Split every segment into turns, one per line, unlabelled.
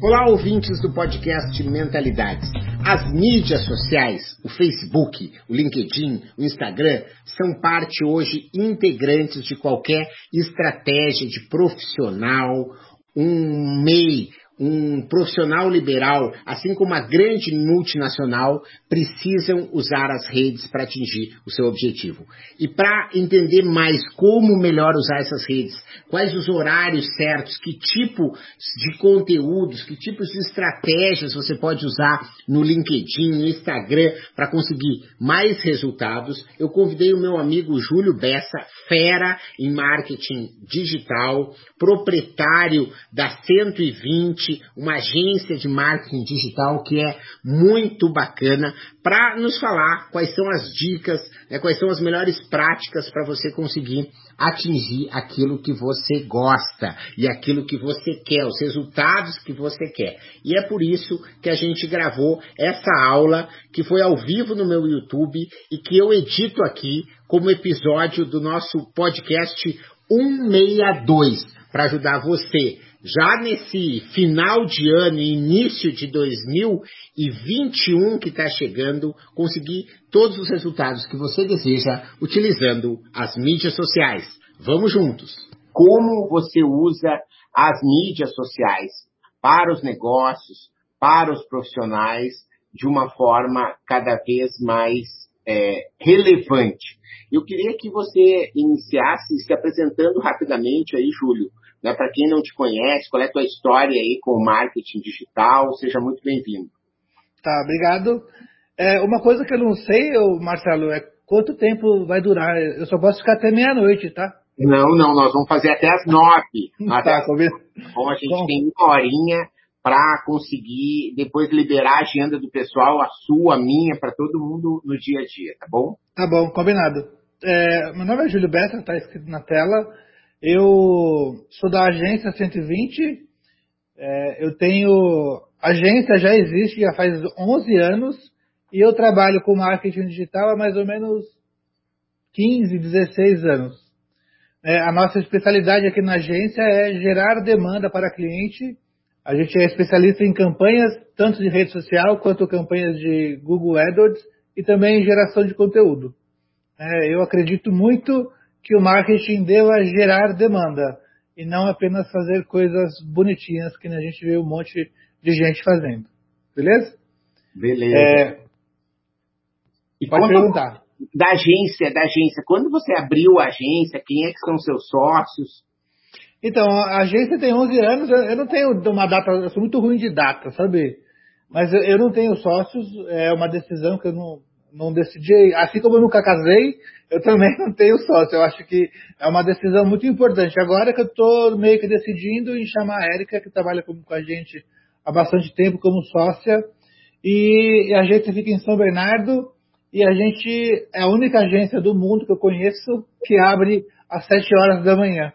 Olá, ouvintes do podcast Mentalidades. As mídias sociais, o Facebook, o LinkedIn, o Instagram, são parte hoje integrantes de qualquer estratégia de profissional, um MEI, um profissional liberal, assim como uma grande multinacional, precisam usar as redes para atingir o seu objetivo. E para entender mais como melhor usar essas redes, quais os horários certos, que tipo de conteúdos, que tipos de estratégias você pode usar no LinkedIn, no Instagram, para conseguir mais resultados, eu convidei o meu amigo Júlio Bessa, fera em marketing digital, proprietário da 120 uma agência de marketing digital que é muito bacana para nos falar quais são as dicas, né, quais são as melhores práticas para você conseguir atingir aquilo que você gosta e aquilo que você quer, os resultados que você quer. E é por isso que a gente gravou essa aula que foi ao vivo no meu YouTube e que eu edito aqui como episódio do nosso podcast 162 para ajudar você já nesse final de ano e início de 2021 que está chegando, conseguir todos os resultados que você deseja utilizando as mídias sociais. Vamos juntos! Como você usa as mídias sociais para os negócios, para os profissionais, de uma forma cada vez mais é, relevante. Eu queria que você iniciasse se apresentando rapidamente aí, Júlio, né? Para quem não te conhece, qual é a tua história aí com o marketing digital? Seja muito bem-vindo.
Tá, obrigado. É, uma coisa que eu não sei, Marcelo, é quanto tempo vai durar. Eu só posso ficar até meia-noite, tá?
Não, não, nós vamos fazer até as nove.
tá, combinado.
Bom, a gente Bom. tem uma horinha para conseguir depois liberar a agenda do pessoal, a sua, a minha, para todo mundo no dia a dia, tá bom?
Tá bom, combinado. É, meu nome é Júlio Bessa, tá escrito na tela. Eu sou da agência 120. É, eu tenho. A agência já existe já faz 11 anos e eu trabalho com marketing digital há mais ou menos 15, 16 anos. É, a nossa especialidade aqui na agência é gerar demanda para cliente. A gente é especialista em campanhas, tanto de rede social quanto campanhas de Google AdWords e também em geração de conteúdo. É, eu acredito muito que o marketing deva gerar demanda e não apenas fazer coisas bonitinhas que a gente vê um monte de gente fazendo. Beleza?
Beleza.
É,
e
pode perguntar.
Da agência, da agência. Quando você abriu a agência, quem é que são seus sócios?
Então, a agência tem 11 anos, eu não tenho uma data, eu sou muito ruim de data, sabe? Mas eu, eu não tenho sócios, é uma decisão que eu não, não decidi, assim como eu nunca casei, eu também não tenho sócio. Eu acho que é uma decisão muito importante. Agora que eu estou meio que decidindo em chamar a Érica, que trabalha com, com, a gente há bastante tempo como sócia, e a agência fica em São Bernardo, e a gente é a única agência do mundo que eu conheço que abre às 7 horas da manhã.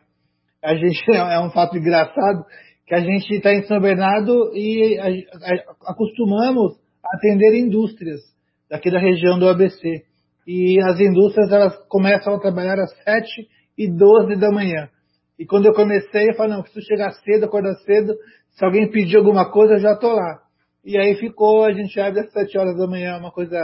A gente é um fato engraçado que a gente está em São Bernardo e a, a, acostumamos a atender indústrias daqui da região do ABC. E as indústrias elas começam a trabalhar às 7 e 12 da manhã. E quando eu comecei, eu falei, não, preciso chegar cedo, acordar cedo. Se alguém pedir alguma coisa, eu já estou lá. E aí ficou, a gente abre às 7 horas da manhã, uma coisa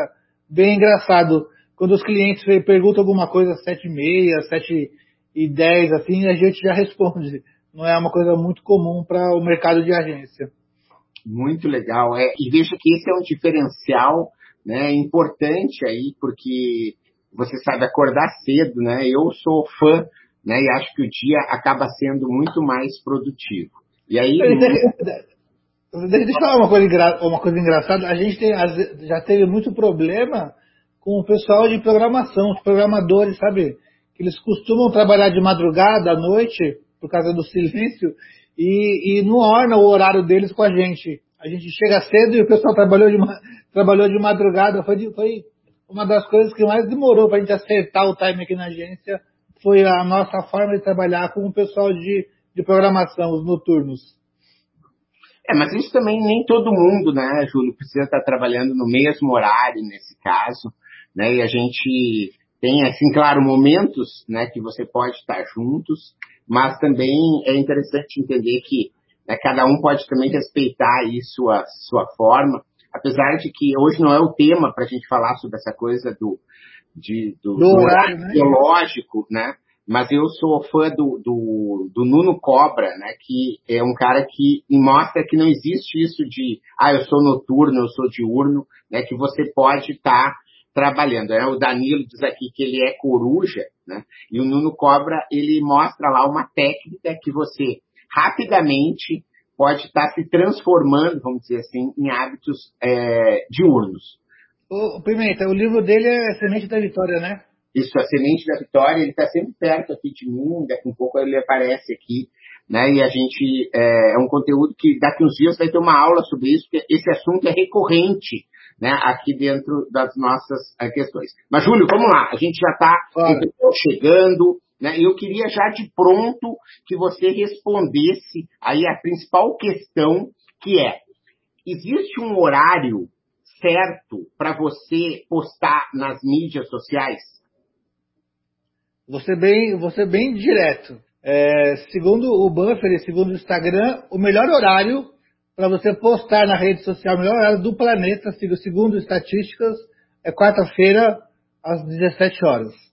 bem engraçado. Quando os clientes perguntam alguma coisa às 7 e meia, 7 e 10, assim, a gente já responde. Não é uma coisa muito comum para o mercado de agência.
Muito legal. É, e veja que esse é um diferencial né, importante aí, porque você sabe acordar cedo, né? Eu sou fã, né? E acho que o dia acaba sendo muito mais produtivo. E aí.
Deixa eu falar uma coisa, uma coisa engraçada. A gente tem, já teve muito problema com o pessoal de programação, os programadores, sabe? Que eles costumam trabalhar de madrugada, à noite, por causa do silêncio, e, e não orna o horário deles com a gente. A gente chega cedo e o pessoal trabalhou de, trabalhou de madrugada. Foi, de, foi uma das coisas que mais demorou para a gente acertar o time aqui na agência. Foi a nossa forma de trabalhar com o pessoal de, de programação, os noturnos.
É, mas isso também nem todo mundo, né, Júlio, precisa estar trabalhando no mesmo horário nesse caso, né? E a gente tem, assim, claro, momentos, né, que você pode estar juntos, mas também é interessante entender que né, cada um pode também respeitar aí sua, sua forma, apesar de que hoje não é o tema para a gente falar sobre essa coisa do, de, do, do horário né? biológico, né? Mas eu sou fã do, do, do, Nuno Cobra, né? Que é um cara que mostra que não existe isso de, ah, eu sou noturno, eu sou diurno, né? Que você pode estar tá trabalhando. Né? O Danilo diz aqui que ele é coruja, né? E o Nuno Cobra, ele mostra lá uma técnica que você rapidamente pode estar se transformando, vamos dizer assim, em hábitos é, diurnos.
O Pimenta, o livro dele é Semente da Vitória, né?
Isso, a Semente da Vitória, ele está sempre perto aqui de mim, daqui um pouco ele aparece aqui, né? E a gente, é, é um conteúdo que daqui uns dias vai ter uma aula sobre isso, porque esse assunto é recorrente, né? Aqui dentro das nossas é, questões. Mas, Júlio, vamos lá, a gente já está chegando? Eu queria já de pronto que você respondesse aí a principal questão, que é, existe um horário certo para você postar nas mídias sociais?
Você bem, você bem direto. É, segundo o Buffer e segundo o Instagram, o melhor horário para você postar na rede social, o melhor horário do planeta, segundo estatísticas, é quarta-feira às 17 horas.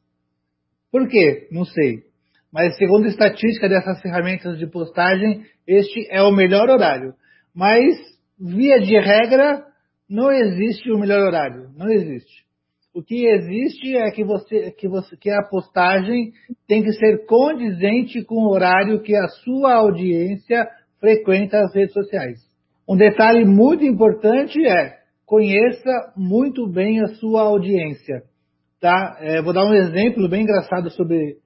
Por quê? Não sei. Mas segundo a estatística dessas ferramentas de postagem, este é o melhor horário. Mas, via de regra, não existe o melhor horário. Não existe. O que existe é que você, que você, que a postagem tem que ser condizente com o horário que a sua audiência frequenta as redes sociais. Um detalhe muito importante é conheça muito bem a sua audiência. Tá? É, vou dar um exemplo bem engraçado sobre,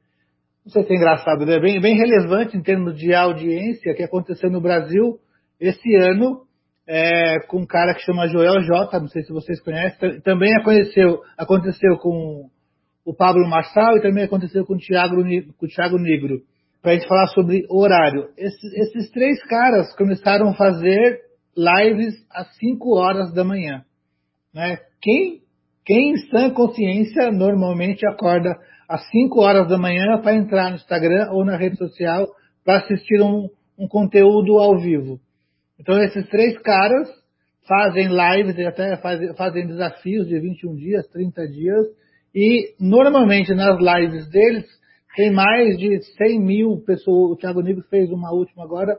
não sei se é engraçado, né? bem, bem relevante em termos de audiência que aconteceu no Brasil esse ano é, com um cara que chama Joel J, não sei se vocês conhecem, também aconteceu, aconteceu com o Pablo Marçal e também aconteceu com o Thiago, com o Thiago Negro, para a gente falar sobre horário. Esses, esses três caras começaram a fazer lives às 5 horas da manhã. Né? Quem, quem em sã consciência normalmente acorda às 5 horas da manhã para entrar no Instagram ou na rede social para assistir um, um conteúdo ao vivo? Então esses três caras fazem lives e até fazem, fazem desafios de 21 dias, 30 dias, e normalmente nas lives deles tem mais de 100 mil pessoas. O Thiago Nigro fez uma última agora,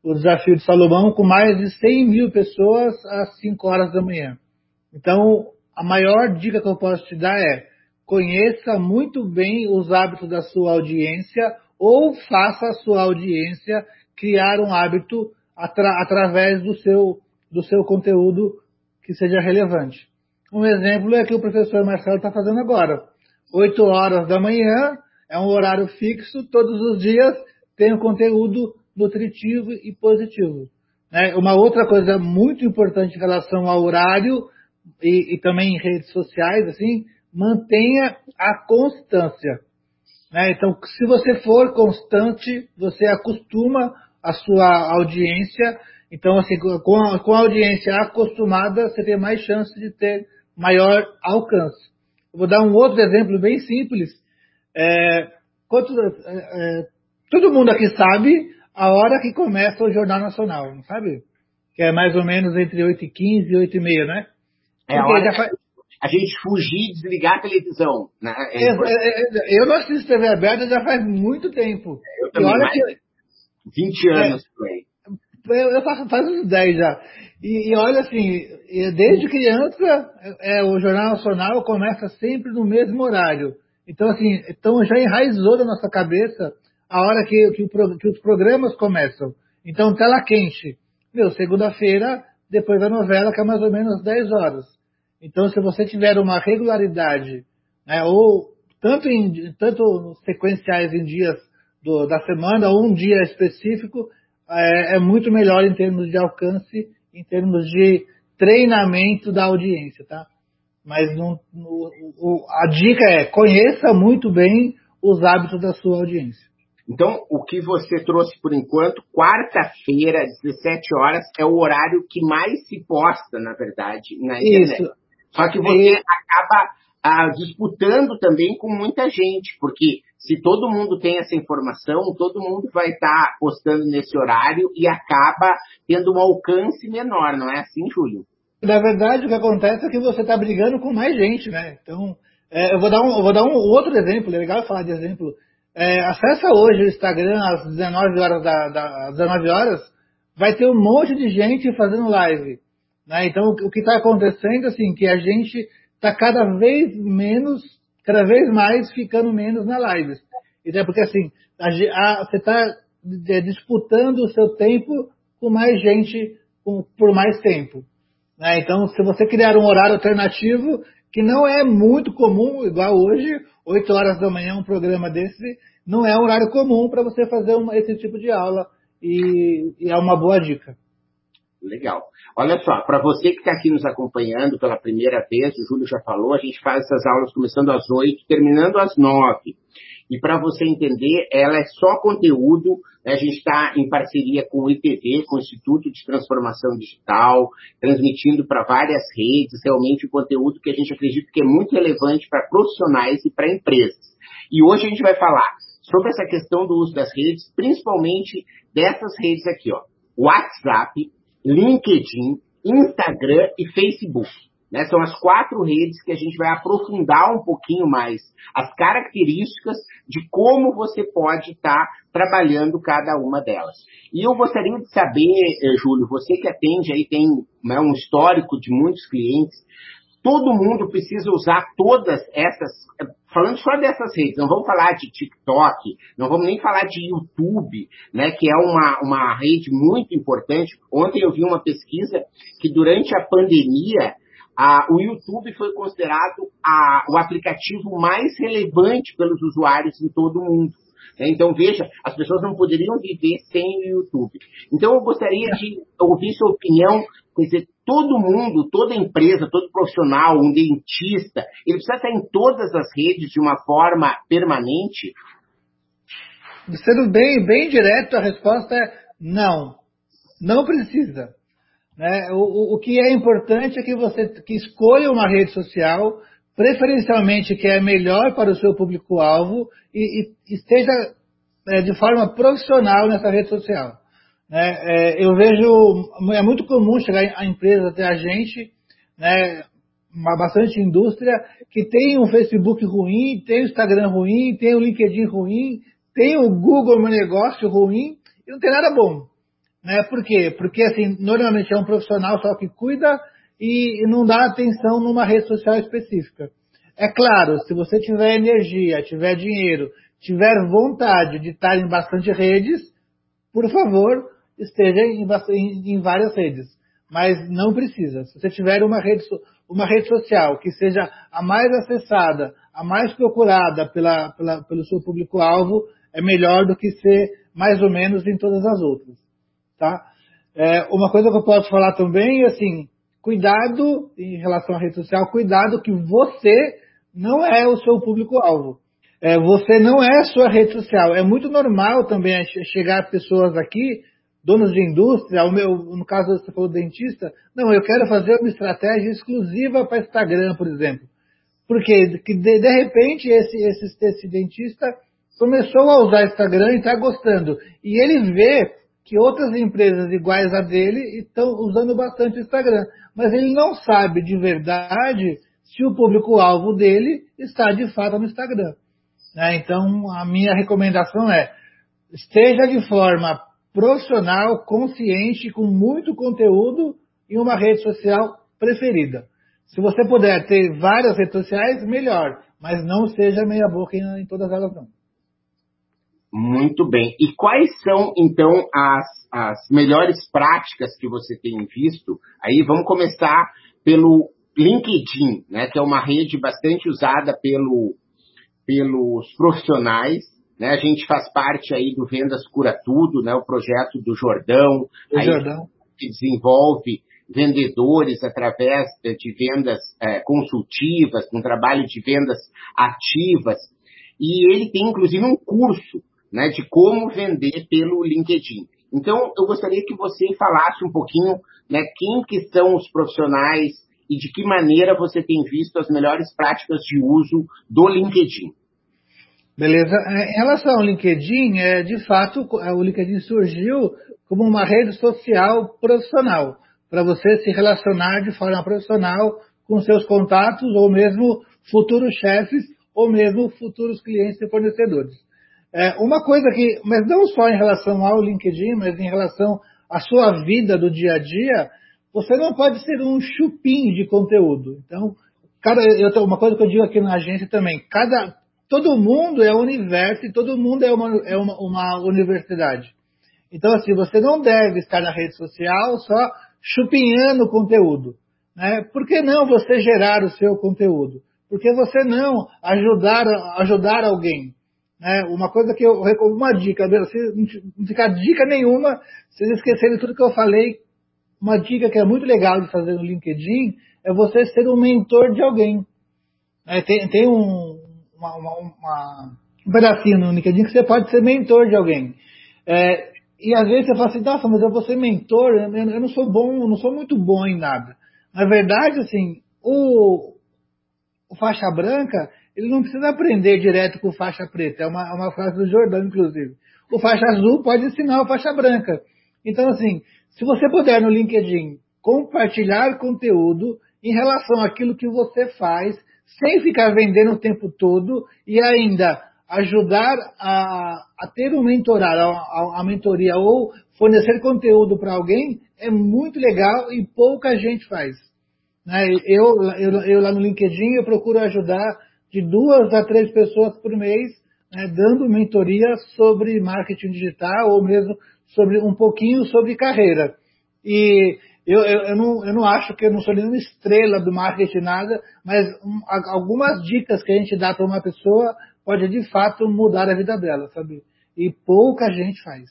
o desafio de Salomão, com mais de 100 mil pessoas às 5 horas da manhã. Então, a maior dica que eu posso te dar é conheça muito bem os hábitos da sua audiência ou faça a sua audiência criar um hábito atra através do seu, do seu conteúdo que seja relevante. Um exemplo é que o professor Marcelo está fazendo agora. 8 horas da manhã, é um horário fixo, todos os dias tem um conteúdo nutritivo e positivo. Né? Uma outra coisa muito importante em relação ao horário e, e também em redes sociais, assim, mantenha a constância. Né? Então, se você for constante, você acostuma a sua audiência. Então, assim, com a, com a audiência acostumada, você tem mais chance de ter maior alcance. Eu vou dar um outro exemplo bem simples. É, quanto, é, é, todo mundo aqui sabe a hora que começa o Jornal Nacional, não sabe? Que é mais ou menos entre 8 e 15 e 8 e meia, né?
É a hora faz... a gente fugir e desligar a televisão. Né?
É, é, é eu não assisto TV aberta já faz muito tempo.
Eu também, e olha que, 20 é. anos
é, Eu, eu faço faz uns 10 já. E, e, olha assim, desde criança, é, o Jornal Nacional começa sempre no mesmo horário. Então, assim, então já enraizou na nossa cabeça a hora que, que, o, que os programas começam. Então, tela quente. Meu, segunda-feira, depois da novela, que é mais ou menos 10 horas. Então, se você tiver uma regularidade, né, ou tanto, em, tanto sequenciais em dias do, da semana ou um dia específico, é, é muito melhor em termos de alcance, em termos de treinamento da audiência, tá? Mas não, o, a dica é conheça muito bem os hábitos da sua audiência.
Então, o que você trouxe por enquanto, quarta-feira, 17 horas, é o horário que mais se posta, na verdade, na internet. Isso. Só que você acaba ah, disputando também com muita gente, porque se todo mundo tem essa informação, todo mundo vai estar tá postando nesse horário e acaba tendo um alcance menor, não é assim, Júlio?
Na verdade, o que acontece é que você está brigando com mais gente, né? Então, é, eu vou dar um, eu vou dar um outro exemplo, é legal falar de exemplo. É, acessa hoje o Instagram às 19 horas, da, da, 19 horas, vai ter um monte de gente fazendo live. Né? Então, o, que está acontecendo, assim, que a gente está cada vez menos, cada vez mais ficando menos na live. Então, porque assim, a, a, você está é, disputando o seu tempo com mais gente com, por mais tempo. Né? Então, se você criar um horário alternativo, que não é muito comum, igual hoje, 8 horas da manhã, um programa desse, não é um horário comum para você fazer uma, esse tipo de aula e, e é uma boa dica.
Legal. Olha só, para você que está aqui nos acompanhando pela primeira vez, o Júlio já falou, a gente faz essas aulas começando às 8, terminando às 9. E para você entender, ela é só conteúdo. Né? A gente está em parceria com o ITV, com o Instituto de Transformação Digital, transmitindo para várias redes, realmente o conteúdo que a gente acredita que é muito relevante para profissionais e para empresas. E hoje a gente vai falar sobre essa questão do uso das redes, principalmente dessas redes aqui, ó. WhatsApp, LinkedIn, Instagram e Facebook. Né? São as quatro redes que a gente vai aprofundar um pouquinho mais as características de como você pode estar tá trabalhando cada uma delas. E eu gostaria de saber, eh, Júlio, você que atende aí, tem né, um histórico de muitos clientes, todo mundo precisa usar todas essas, falando só dessas redes, não vamos falar de TikTok, não vamos nem falar de YouTube, né, que é uma, uma rede muito importante. Ontem eu vi uma pesquisa que durante a pandemia, a, o YouTube foi considerado a, o aplicativo mais relevante pelos usuários em todo o mundo. Né? Então, veja, as pessoas não poderiam viver sem o YouTube. Então, eu gostaria de ouvir sua opinião, quer dizer, todo mundo, toda empresa, todo profissional, um dentista, ele precisa estar em todas as redes de uma forma permanente?
Sendo bem, bem direto, a resposta é não. Não precisa. Né? O, o, o que é importante é que você que escolha uma rede social preferencialmente que é melhor para o seu público-alvo e, e, esteja é, de forma profissional nessa rede social. Né? É, eu vejo, é muito comum chegar a empresa até a gente, né, bastante indústria, que tem um Facebook ruim, tem o Instagram ruim, tem o LinkedIn ruim, tem o Google Meu Negócio ruim, e não tem nada bom. Né? Por quê? Porque, assim, normalmente é um profissional só que cuida e não dá atenção numa rede social específica. É claro, se você tiver energia, tiver dinheiro, tiver vontade de estar em bastante redes, por favor, esteja em, em várias redes. Mas não precisa. Se você tiver uma rede, uma rede social que seja a mais acessada, a mais procurada pela, pela, pelo seu público-alvo, é melhor do que ser mais ou menos em todas as outras. Tá? É, uma coisa que eu posso falar também é assim, cuidado em relação à rede social, cuidado que você não é o seu público-alvo. É, você não é a sua rede social. É muito normal também chegar pessoas aqui, donos de indústria, o meu, no caso você falou dentista, não, eu quero fazer uma estratégia exclusiva para Instagram, por exemplo. Porque que de, de repente esse, esse, esse dentista começou a usar Instagram e está gostando. E ele vê que outras empresas iguais a dele estão usando bastante o Instagram. Mas ele não sabe de verdade se o público-alvo dele está de fato no Instagram. Né? Então, a minha recomendação é esteja de forma profissional, consciente, com muito conteúdo em uma rede social preferida. Se você puder ter várias redes sociais, melhor, mas não seja meia boca em, em todas elas não.
Muito bem. E quais são, então, as, as melhores práticas que você tem visto? Aí vamos começar pelo LinkedIn, né, que é uma rede bastante usada pelo, pelos profissionais. Né? A gente faz parte aí do Vendas Cura Tudo, né? O projeto do Jordão, aí,
Jordão.
que desenvolve vendedores através de vendas eh, consultivas, um trabalho de vendas ativas. E ele tem, inclusive, um curso né, de como vender pelo LinkedIn. Então, eu gostaria que você falasse um pouquinho né, quem que são os profissionais e de que maneira você tem visto as melhores práticas de uso do LinkedIn.
Beleza. É, Em relação ao LinkedIn, é, de fato, é, o LinkedIn surgiu como uma rede social profissional, para você se relacionar de forma profissional com seus contatos, ou mesmo futuros chefes, ou mesmo futuros clientes e fornecedores. É, uma coisa que, mas não só em relação ao LinkedIn, mas em relação à sua vida do dia a dia, você não pode ser um chupim de conteúdo. Então, cada, eu, uma coisa que eu digo aqui na agência também, cada, todo mundo é universo e todo mundo é uma, é uma, uma universidade. Então, assim, você não deve estar na rede social só chupinhando conteúdo. Né? Por que não você gerar o seu conteúdo? Por que você não ajudar, ajudar alguém? Né? Uma coisa que eu uma dica, se não ficar dica nenhuma, vocês esquecerem tudo que eu falei, uma dica que é muito legal de fazer no LinkedIn é você ser um mentor de alguém. É, tem, tem um, uma, uma- uma- um pedacinho no LinkedIn que você pode ser mentor de alguém. É, e às vezes você fala assim, nossa, mas eu vou ser mentor, eu, eu não sou bom, eu não sou muito bom em nada. Na verdade, assim, o, o faixa branca, ele não precisa aprender direto com faixa preta. É uma, é uma frase do Jordão, inclusive. O faixa azul pode ensinar o faixa branca. Então, assim, se você puder no LinkedIn compartilhar conteúdo em relação àquilo que você faz, sem ficar vendendo o tempo todo e ainda ajudar a, a ter um mentorado, a, a- mentoria ou fornecer conteúdo para alguém, é muito legal e pouca gente faz. Né? Eu, eu, eu lá no LinkedIn eu procuro ajudar de duas a três pessoas por mês, né, dando mentoria sobre marketing digital ou mesmo sobre um pouquinho sobre carreira. E eu, eu, eu, não, eu não acho que eu não sou nenhuma estrela do marketing nada, mas um, algumas dicas que a gente dá para uma pessoa pode de fato mudar a vida dela, sabe? E pouca gente faz.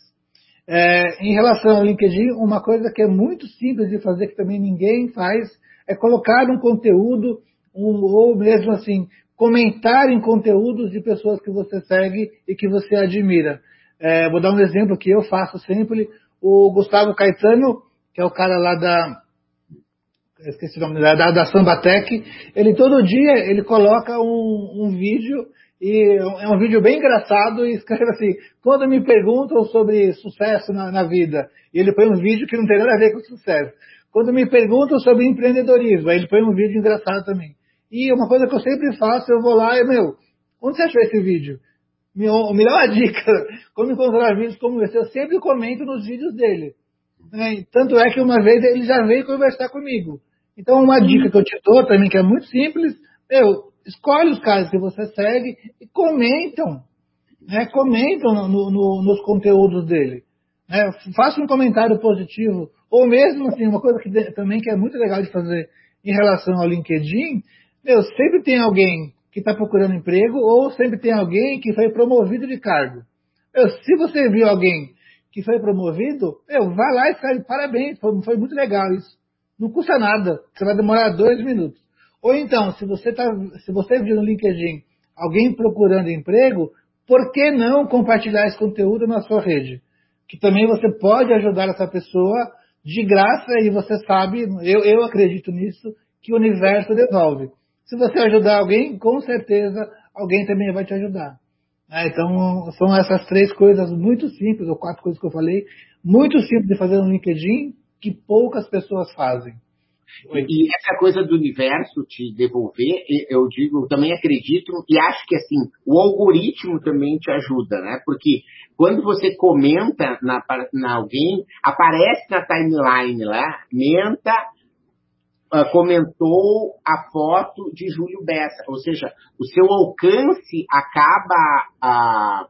É, em relação ao LinkedIn, uma coisa que é muito simples de fazer, que também ninguém faz, é colocar um conteúdo, um- ou mesmo assim, comentar em conteúdos de pessoas que você segue e que você admira. É, vou dar um exemplo que eu faço sempre. O Gustavo Caetano, que é o cara lá da, esqueci o nome da, da Sambatec, ele todo dia ele coloca um, um vídeo e é um vídeo bem engraçado e escreve assim, quando me perguntam sobre sucesso na, na vida, e ele põe um vídeo que não tem nada a ver com sucesso. Quando me perguntam sobre empreendedorismo, aí ele põe um vídeo engraçado também. E uma coisa que eu sempre faço, eu vou lá e, meu, onde você achou esse vídeo? Me, me dá uma dica. Como encontrar vídeos como esse? Eu sempre comento nos vídeos dele. Né? Tanto é que uma vez ele já veio conversar comigo. Então, uma dica que eu te dou também, que é muito simples, meu, escolhe os caras que você segue e comentam. Né? Comentam no- no- no- nos conteúdos dele. Né? Faça um comentário positivo. Ou mesmo, assim, uma coisa que também que é muito legal de fazer em relação ao LinkedIn, meu, sempre tem alguém que está procurando emprego ou sempre tem alguém que foi promovido de cargo. Meu, se você viu alguém que foi promovido, meu, vai lá e escreve parabéns, foi, foi muito legal isso. Não custa nada, você vai demorar dois minutos. Ou então, se você, tá, se você viu no LinkedIn alguém procurando emprego, por que não compartilhar esse conteúdo na sua rede? Que também você pode ajudar essa pessoa de graça e você sabe, eu, eu acredito nisso, que o universo devolve. Se você ajudar alguém, com certeza alguém também vai te ajudar. Ah, então, são essas três coisas muito simples, ou quatro coisas que eu falei, muito simples de fazer no LinkedIn, que poucas pessoas fazem.
E essa coisa do universo te devolver, eu digo, eu também acredito e acho que assim, o algoritmo também te ajuda, né? Porque quando você comenta na, na alguém, aparece na timeline lá, menta comentou a foto de Júlio Bessa, ou seja, o seu alcance acaba ah,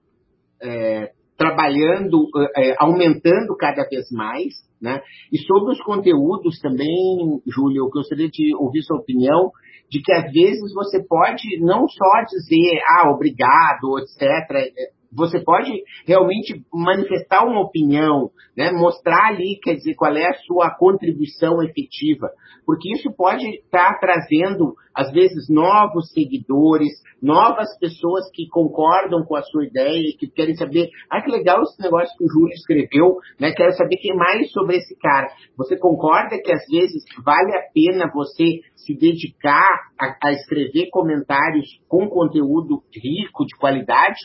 é, trabalhando, é, aumentando cada vez mais, né? E sobre os conteúdos também, Júlio, eu gostaria de ouvir sua opinião de que às vezes você pode não só dizer, ah, obrigado, etc., você pode realmente manifestar uma opinião, né? mostrar ali, quer dizer, qual é a sua contribuição efetiva, porque isso pode estar tá trazendo, às vezes, novos seguidores, novas pessoas que concordam com a sua ideia, que querem saber, ah, que legal esse negócio que o Júlio escreveu, né? quero saber quem mais sobre esse cara. Você concorda que, às vezes, vale a pena você se dedicar a, a escrever comentários com conteúdo rico, de qualidade?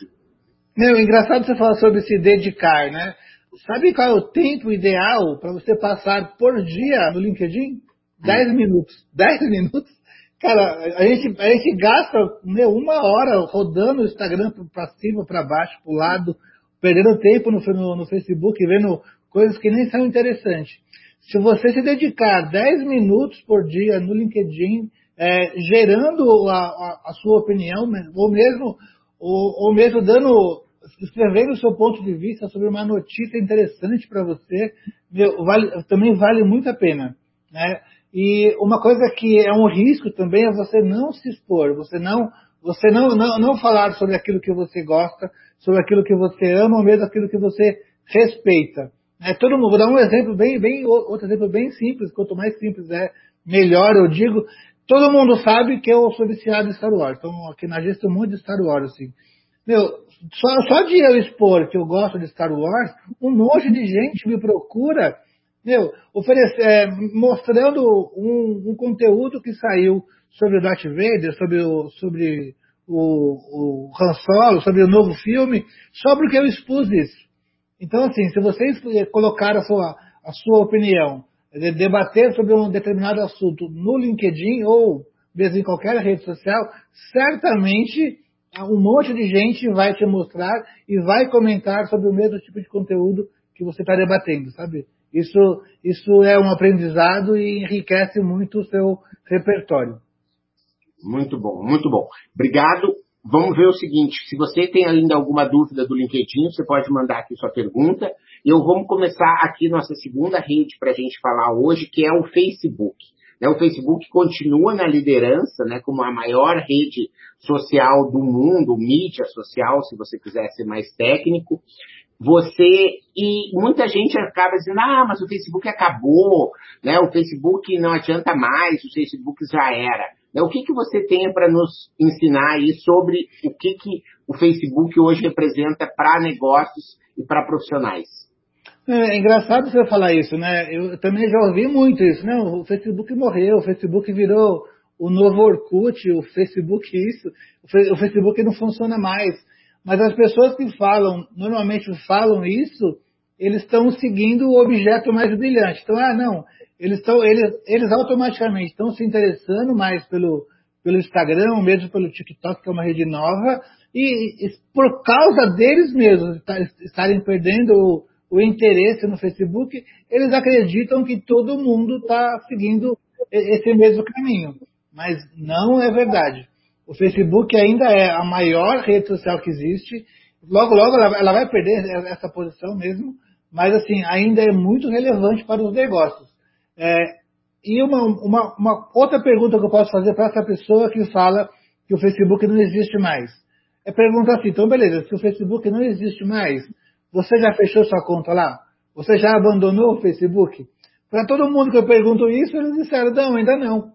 Meu, engraçado você falar sobre se dedicar, né? Sabe qual é o tempo ideal para você passar por dia no LinkedIn? 10 hum. minutos. 10 minutos? Cara, a gente, a gente gasta meu, uma hora rodando o Instagram para cima, para baixo, para o lado, perdendo tempo no, no, no, Facebook, vendo coisas que nem são interessantes. Se você se dedicar 10 minutos por dia no LinkedIn, é, gerando a, a, a, sua opinião, ou mesmo, ou, ou mesmo dando escrevendo o seu ponto de vista sobre uma notícia interessante para você, meu, vale, também vale muito a pena. Né? E uma coisa que é um risco também é você não se expor, você não, você não, não, não falar sobre aquilo que você gosta, sobre aquilo que você ama, ou mesmo aquilo que você respeita. É, todo mundo, vou dar um exemplo bem, bem, outro exemplo bem simples, quanto mais simples é, melhor eu digo. Todo mundo sabe que eu sou viciado em Star Wars, então aqui na agência tem um monte de Star Wars, assim. Meu, só, só de eu expor que eu gosto de Star Wars, um monte de gente me procura, meu, oferecer, é, mostrando um, um, conteúdo que saiu sobre o Darth Vader, sobre o, sobre o, o Han Solo, sobre o novo filme, só porque eu expus isso. Então, assim, se vocês colocar a sua, a sua opinião, debater sobre um determinado assunto no LinkedIn ou mesmo em qualquer rede social, certamente um monte de gente vai te mostrar e vai comentar sobre o mesmo tipo de conteúdo que você está debatendo, sabe? Isso, isso é um aprendizado e enriquece muito o seu repertório.
Muito bom, muito bom. Obrigado. Vamos ver o seguinte, se você tem ainda alguma dúvida do LinkedIn, você pode mandar aqui sua pergunta. Eu vamos começar aqui nossa segunda rede para a gente falar hoje, que é o Facebook. Né, o Facebook continua na liderança, né, como a maior rede social do mundo, mídia social, se você quiser ser mais técnico. Você e muita gente acaba dizendo, ah, mas o Facebook acabou, né? O Facebook não adianta mais, o Facebook já era. Né, o que, que você tem para nos ensinar aí sobre o que, que o Facebook hoje representa para negócios e para profissionais?
É, é engraçado você falar isso, né? Eu também já ouvi muito isso, né? O Facebook morreu, o Facebook virou o novo Orkut, o Facebook isso, o Facebook não funciona mais. Mas as pessoas que falam, normalmente falam isso, eles estão seguindo o objeto mais brilhante. Então, ah, não, eles estão, eles, eles automaticamente estão se interessando mais pelo, pelo Instagram, mesmo pelo TikTok, que é uma rede nova, e, e por causa deles mesmos estarem perdendo o interesse no Facebook, eles acreditam que todo mundo está seguindo esse mesmo caminho. Mas não é verdade. O Facebook ainda é a maior rede social que existe. Logo, logo ela, vai perder essa posição mesmo, mas assim, ainda é muito relevante para os negócios. É, e uma, uma, uma, outra pergunta que eu posso fazer para essa pessoa que fala que o Facebook não existe mais. É perguntar assim, então beleza, se o Facebook não existe mais, você já fechou sua conta lá? Você já abandonou o Facebook? Para todo mundo que eu pergunto isso, eles disseram, não, ainda não.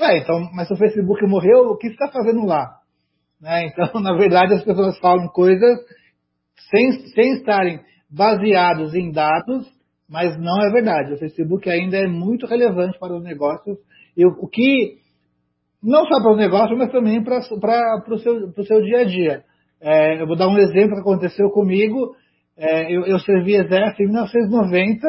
Ué, então, mas o Facebook morreu, o que você está fazendo lá? Né? Então, na verdade, as pessoas falam coisas sem, sem estarem baseados em dados, mas não é verdade. O Facebook ainda é muito relevante para os negócios e o, o que, não só para os negócios, mas também para, para, o seu, para o seu dia a dia. É, eu vou dar um exemplo que aconteceu comigo é, eu, eu servi exército em 1990,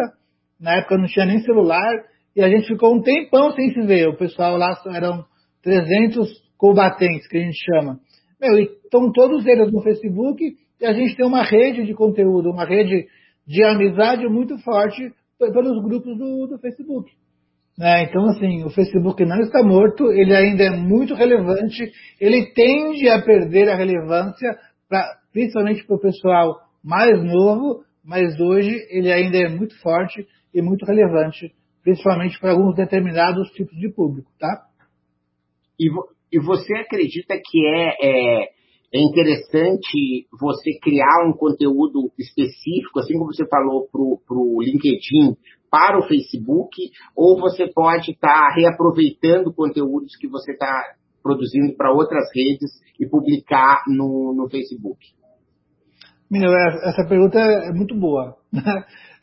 na época não tinha nem celular, e a gente ficou um tempão sem se ver. O pessoal lá eram 300 combatentes, que a gente chama. Meu, e estão todos eles no Facebook, e a gente tem uma rede de conteúdo, uma rede de amizade muito forte pelos grupos do, do Facebook. Né? Então, assim, o Facebook não está morto, ele ainda é muito relevante, ele tende a perder a relevância, pra, principalmente para o pessoal mais novo, mas hoje ele ainda é muito forte e muito relevante, principalmente para alguns determinados tipos de público, tá?
E, e você acredita que é, é, é interessante você criar um conteúdo específico, assim como você falou para o LinkedIn, para o Facebook, ou você pode estar tá reaproveitando conteúdos que você está produzindo para outras redes e publicar no, no Facebook?
É, essa pergunta é muito boa.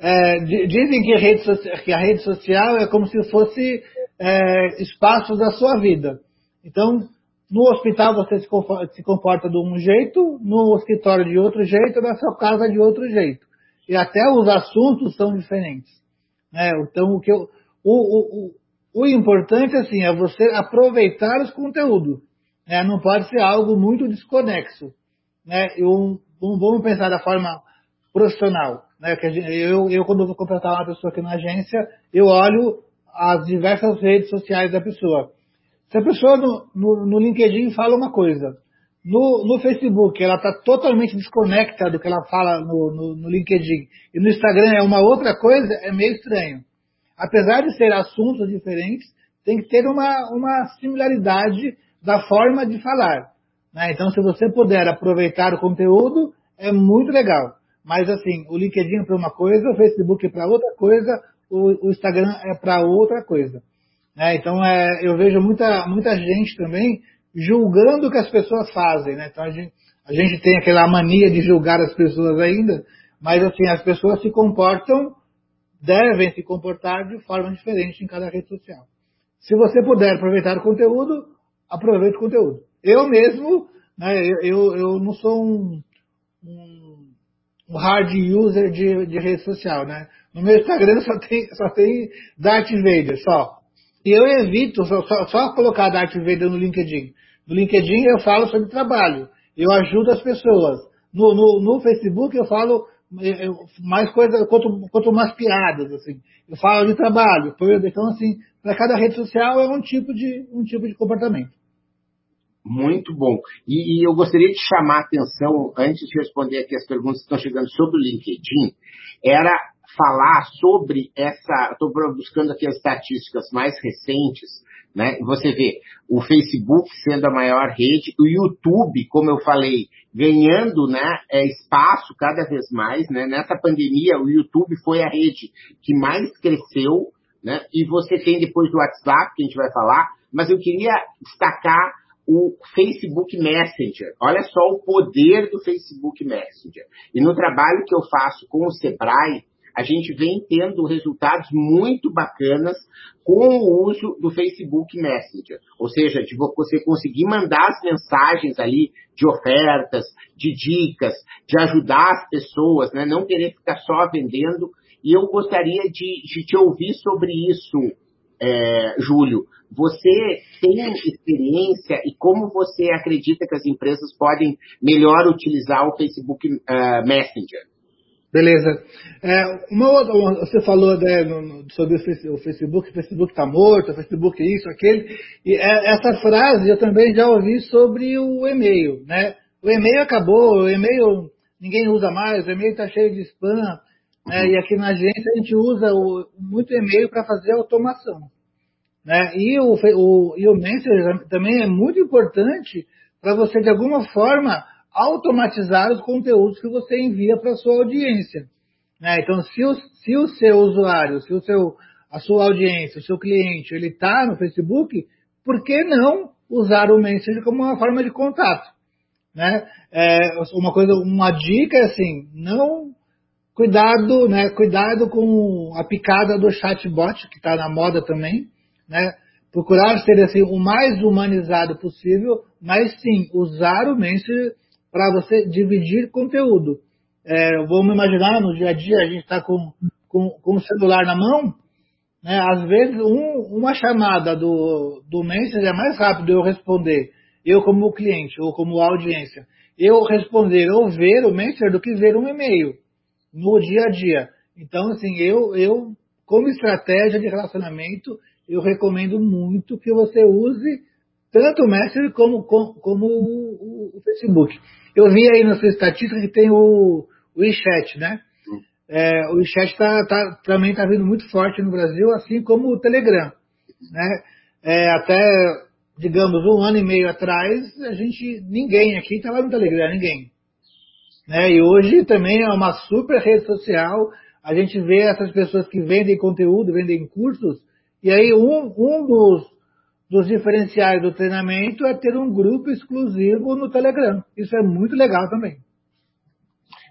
É, dizem que a, rede, que a, rede, social é como se fosse é, espaços da sua vida. Então, no hospital você se comporta, se comporta de um jeito, no escritório de outro jeito, na sua casa de outro jeito. E até os assuntos são diferentes. Né? Então, o, que eu, o, o, o, importante assim, é você aproveitar os conteúdos. Né? Não pode ser algo muito desconexo. Né? Eu, vamos pensar da forma profissional. Né? Que eu, eu, quando vou contratar uma pessoa aqui na agência, eu olho as diversas redes sociais da pessoa. Se a pessoa no, no, no LinkedIn fala uma coisa, no, no Facebook ela está totalmente desconectada do que ela fala no, no, LinkedIn e no Instagram é uma outra coisa, é meio estranho. Apesar de ser assuntos diferentes, tem que ter uma, uma similaridade da forma de falar. Né? Então, se você puder aproveitar o conteúdo, é muito legal. Mas assim, o LinkedIn é para uma coisa, o Facebook é para outra coisa, o, o Instagram é para outra coisa. Né? Então, é, eu vejo muita, muita gente também julgando o que as pessoas fazem. Né? Então, a gente, a gente tem aquela mania de julgar as pessoas ainda, mas assim, as pessoas se comportam, devem se comportar de forma diferente em cada rede social. Se você puder aproveitar o conteúdo, aproveite o conteúdo. Eu mesmo, né, eu, eu, não sou um, um, um hard user de, de rede social, né? No meu Instagram só tem, só tem Darth Vader, só. E eu evito só, só, só colocar Darth Vader no LinkedIn. No LinkedIn eu falo sobre trabalho, eu ajudo as pessoas. No, no, no Facebook eu falo mais coisas, quanto, quanto umas piadas, assim. Eu falo de trabalho. Então, assim, para cada rede social é um tipo de, um tipo de comportamento.
Muito bom. E, e, eu gostaria de chamar a atenção, antes de responder aqui as perguntas que estão chegando sobre o LinkedIn, era falar sobre essa. Estou buscando aqui as estatísticas mais recentes, né? Você vê o Facebook sendo a maior rede, o YouTube, como eu falei, ganhando né, é, espaço cada vez mais. Né? Nessa pandemia, o YouTube foi a rede que mais cresceu, né? e você tem depois do WhatsApp, que a gente vai falar, mas eu queria destacar o Facebook Messenger. Olha só o poder do Facebook Messenger. E no trabalho que eu faço com o Sebrae, a gente vem tendo resultados muito bacanas com o uso do Facebook Messenger. Ou seja, de você conseguir mandar as mensagens ali de ofertas, de dicas, de ajudar as pessoas, né? não querer ficar só vendendo. E eu gostaria de, de te ouvir sobre isso, é, Júlio. Você tem experiência e como você acredita que as empresas podem melhor utilizar o Facebook uh, Messenger?
Beleza. É, outra, você falou né, no, sobre o Facebook, o Facebook está morto, o Facebook isso, aquele. E é, essa frase eu também já ouvi sobre o e-mail. Né? O e-mail acabou, o e-mail ninguém usa mais, o e-mail está cheio de spam. Né? E aqui na agência a gente usa o, muito e-mail para fazer automação. Né? E, o, o, e o Messenger também é muito importante para você, de alguma forma, automatizar os conteúdos que você envia para a sua audiência. Né? Então, se o, se o seu usuário, se o seu, a sua audiência, o seu cliente, ele está no Facebook, por que não usar o Messenger como uma forma de contato? Né? É, uma coisa, uma dica é assim, não cuidado, né? Cuidado com a picada do chatbot que está na moda também, né? Procurar ser assim o mais humanizado possível, mas sim usar o Messenger para você dividir conteúdo. É, vamos imaginar no dia a dia, a gente está com, com, com, o celular na mão, né? às vezes um, uma chamada do, do Messenger é mais rápido eu responder, eu como cliente ou como audiência, eu responder ou ver o Messenger do que ver um e-mail no dia a dia. Então, assim, eu, eu como estratégia de relacionamento, eu recomendo muito que você use tanto o Messenger como, como, como o, o, o Facebook. Eu vi aí na sua estatística que tem o, o WeChat, né? É, o WeChat tá, tá, também está vindo muito forte no Brasil, assim como o Telegram. Né? É, até digamos, um ano e meio atrás, a gente, ninguém aqui estava no Telegram, ninguém. Né? E hoje também é uma super rede social, a gente vê essas pessoas que vendem conteúdo, vendem cursos, e aí um, um dos, dos diferenciais do treinamento é ter um grupo exclusivo no Telegram. Isso é muito legal também.